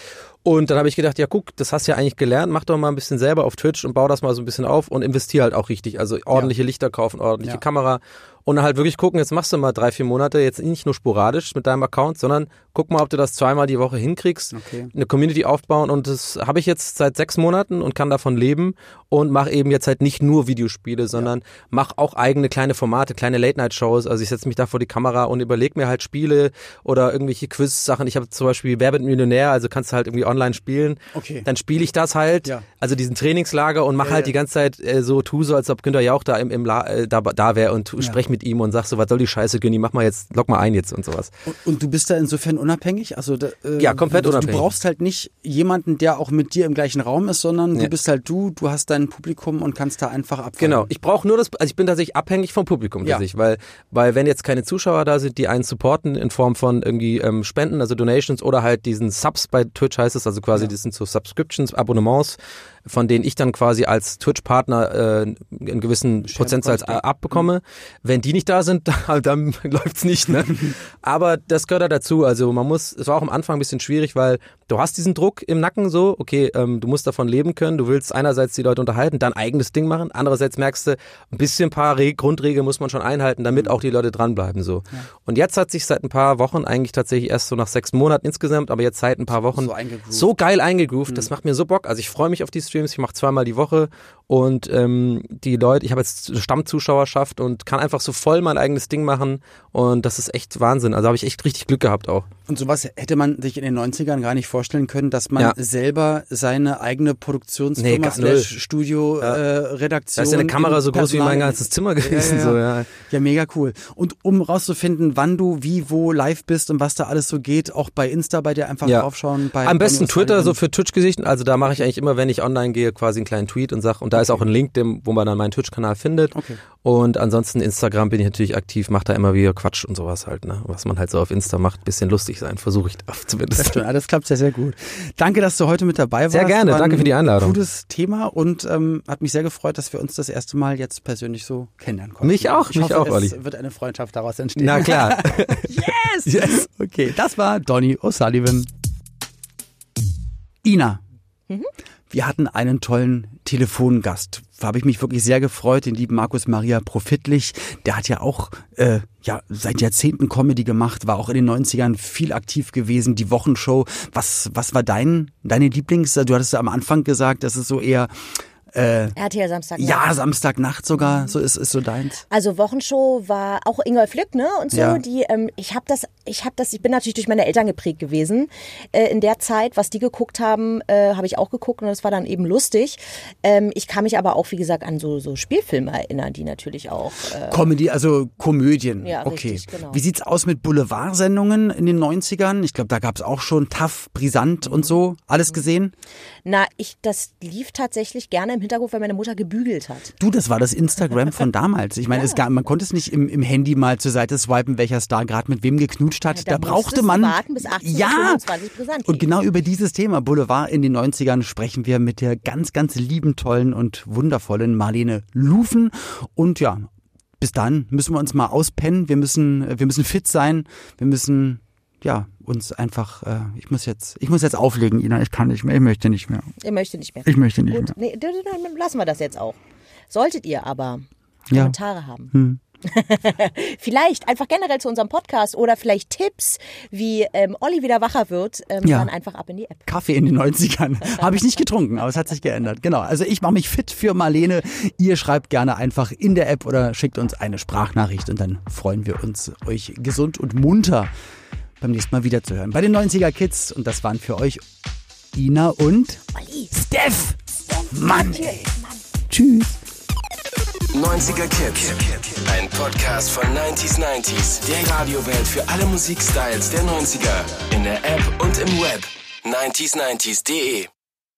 Und dann habe ich gedacht, ja, guck, das hast du ja eigentlich gelernt, mach doch mal ein bisschen selber auf Twitch und bau das mal so ein bisschen auf und investier halt auch richtig. Also ordentliche Lichter kaufen, ordentliche Ja. Kamera und dann halt wirklich gucken, jetzt machst du mal drei, vier Monate, jetzt nicht nur sporadisch mit deinem Account, sondern guck mal, ob du das zweimal die Woche hinkriegst, Okay. eine Community aufbauen und das habe ich jetzt seit sechs Monaten und kann davon leben und mache eben jetzt halt nicht nur Videospiele, sondern mach auch eigene kleine Formate, kleine Late-Night-Shows. Also ich setze mich da vor die Kamera und überlege mir halt Spiele oder irgendwelche Quiz-Sachen. Ich habe zum Beispiel Wer wird Millionär, also kannst du halt irgendwie online spielen. Okay. Dann spiele ich das halt, Ja. also diesen Trainingslager und mache Ja, halt die ganze Zeit äh, so, tu so, als ob Günther Jauch da im, im La äh, da, da wäre und tu- sprech mit ihm und sag so, was soll die Scheiße, Günni, mach mal jetzt, lock mal ein jetzt und sowas. Und, und du bist da insofern unabhängig? Also da, äh, Ja, komplett du, unabhängig. Du brauchst halt nicht jemanden, der auch mit dir im gleichen Raum ist, sondern du bist halt du, du hast dein Publikum und kannst da einfach abfallen. Genau, ich brauche nur das, also ich bin tatsächlich abhängig vom Publikum Ja. tatsächlich, weil, weil wenn jetzt keine Zuschauer da sind, die einen supporten in Form von irgendwie ähm, Spenden, also Donations oder halt diesen Subs bei Twitch heißt es, also quasi das sind so Subscriptions, Abonnements, von denen ich dann quasi als Twitch-Partner äh, einen gewissen Prozentsatz ja. abbekomme. Wenn die nicht da sind, *laughs* dann, dann läuft's nicht. Ne? *laughs* Aber das gehört da dazu. Also man muss, es war auch am Anfang ein bisschen schwierig, weil du hast diesen Druck im Nacken so, okay, ähm, du musst davon leben können, du willst einerseits die Leute unterhalten, dann eigenes Ding machen, andererseits merkst du, ein bisschen ein paar Re Grundregeln muss man schon einhalten, damit Mhm. auch die Leute dranbleiben so. Und jetzt hat sich seit ein paar Wochen, eigentlich tatsächlich erst so nach sechs Monaten insgesamt, aber jetzt seit ein paar Wochen So so geil eingegroovt, das macht mir so Bock. Also ich freue mich auf die Streams, ich mache zweimal die Woche und ähm, die Leute, ich habe jetzt Stammzuschauerschaft und kann einfach so voll mein eigenes Ding machen und das ist echt Wahnsinn. Also habe ich echt richtig Glück gehabt auch. Und sowas hätte man sich in den 90ern gar nicht vorstellen können, dass man Ja. selber seine eigene Nee, Produktionsfirma slash Studio äh, Redaktion. Da ist ja eine Kamera so groß wie mein ganzes Zimmer gewesen. Ja, ja, So, ja. ja. ja, mega cool. Und um rauszufinden, wann du wie, wo live bist und was da alles so geht, auch bei Insta bei dir einfach Ja. draufschauen. Bei Am besten Twitter, so für Twitch-Gesichten. Also da mache ich eigentlich immer, wenn ich online gehe, quasi einen kleinen Tweet und sag, und da ist auch ein Link, dem, wo man dann meinen Twitch-Kanal findet. Okay. Und ansonsten Instagram bin ich natürlich aktiv, mache da immer wieder Quatsch und sowas halt, ne? Was man halt so auf Insta macht, bisschen lustig sein, versuche ich da *laughs* zumindest. Das stimmt, das klappt sehr, sehr gut. Danke, dass du heute mit dabei warst. Sehr gerne, War danke für die Einladung. Gutes Thema und ähm, hat mich sehr gefreut, dass wir uns das erste Mal jetzt persönlich so kennenlernen konnten. Mich auch, ich mich hoffe, auch, es Olli. wird eine Freundschaft daraus entstehen. Na klar. *laughs* *laughs* yes! yes! Okay, das war Donny O'Sullivan. Ina, mhm. Wir hatten einen tollen Telefongast. Da habe ich mich wirklich sehr gefreut, den lieben Markus Maria Profitlich. Der hat ja auch äh, ja, seit Jahrzehnten Comedy gemacht, war auch in den 90ern viel aktiv gewesen, die Wochenshow. Was, was war dein, deine Lieblings? Du hattest am Anfang gesagt, das ist so eher äh, RTL Samstagnacht. Ja, Samstagnacht sogar, so ist, ist so deins. Also Wochenshow war auch Ingolf Lück, ne? Und so, ja. die, ähm, ich habe das, ich habe das, ich bin natürlich durch meine Eltern geprägt gewesen. Äh, in der Zeit, was die geguckt haben, äh, habe ich auch geguckt und das war dann eben lustig. Ähm, ich kann mich aber auch, wie gesagt, an so, so Spielfilme erinnern, die natürlich auch. Äh, Comedy, also Komödien. Ja, okay. Richtig, genau. Wie sieht's aus mit Boulevardsendungen in den 90ern? Ich glaube, da gab's auch schon Tough, Brisant und so. Alles gesehen? Na, ich, das lief tatsächlich gerne im Hintergrund, weil meine Mutter gebügelt hat. Du, das war das Instagram von *laughs* damals. Ich meine, ja. es gab, man konnte es nicht im, im Handy mal zur Seite swipen, welcher Star gerade mit wem geknutscht hat. Ja, da, da brauchte man. Warten bis 18 ja. Und genau über dieses Thema Boulevard in den 90ern sprechen wir mit der ganz, ganz lieben, tollen und wundervollen Marlene Lufen. Und ja, bis dann müssen wir uns mal auspennen. Wir müssen, wir müssen fit sein. Wir müssen ja, uns einfach, äh, ich muss jetzt, ich muss jetzt auflegen, Ina, ich kann nicht mehr, ich möchte nicht mehr. Ich möchte nicht mehr. Ich möchte nicht Gut. mehr. Nee, dann lassen wir das jetzt auch. Solltet ihr aber Kommentare ja. haben. Hm. *laughs* vielleicht einfach generell zu unserem Podcast oder vielleicht Tipps, wie ähm, Olli wieder wacher wird, ähm, ja. dann einfach ab in die App. Kaffee in den 90ern. *laughs* Habe ich nicht getrunken, aber es hat sich geändert. Genau. Also ich mache mich fit für Marlene. Ihr schreibt gerne einfach in der App oder schickt uns eine Sprachnachricht und dann freuen wir uns, euch gesund und munter beim nächsten Mal wieder zu hören. Bei den 90er Kids. Und das waren für euch Ina und Olli. Steph. Mann, ey. Tschüss. 90er Kids. Ein Podcast von 90s 90s. Der Radiowelt für alle Musikstyles der 90er. In der App und im Web. 90s90s.de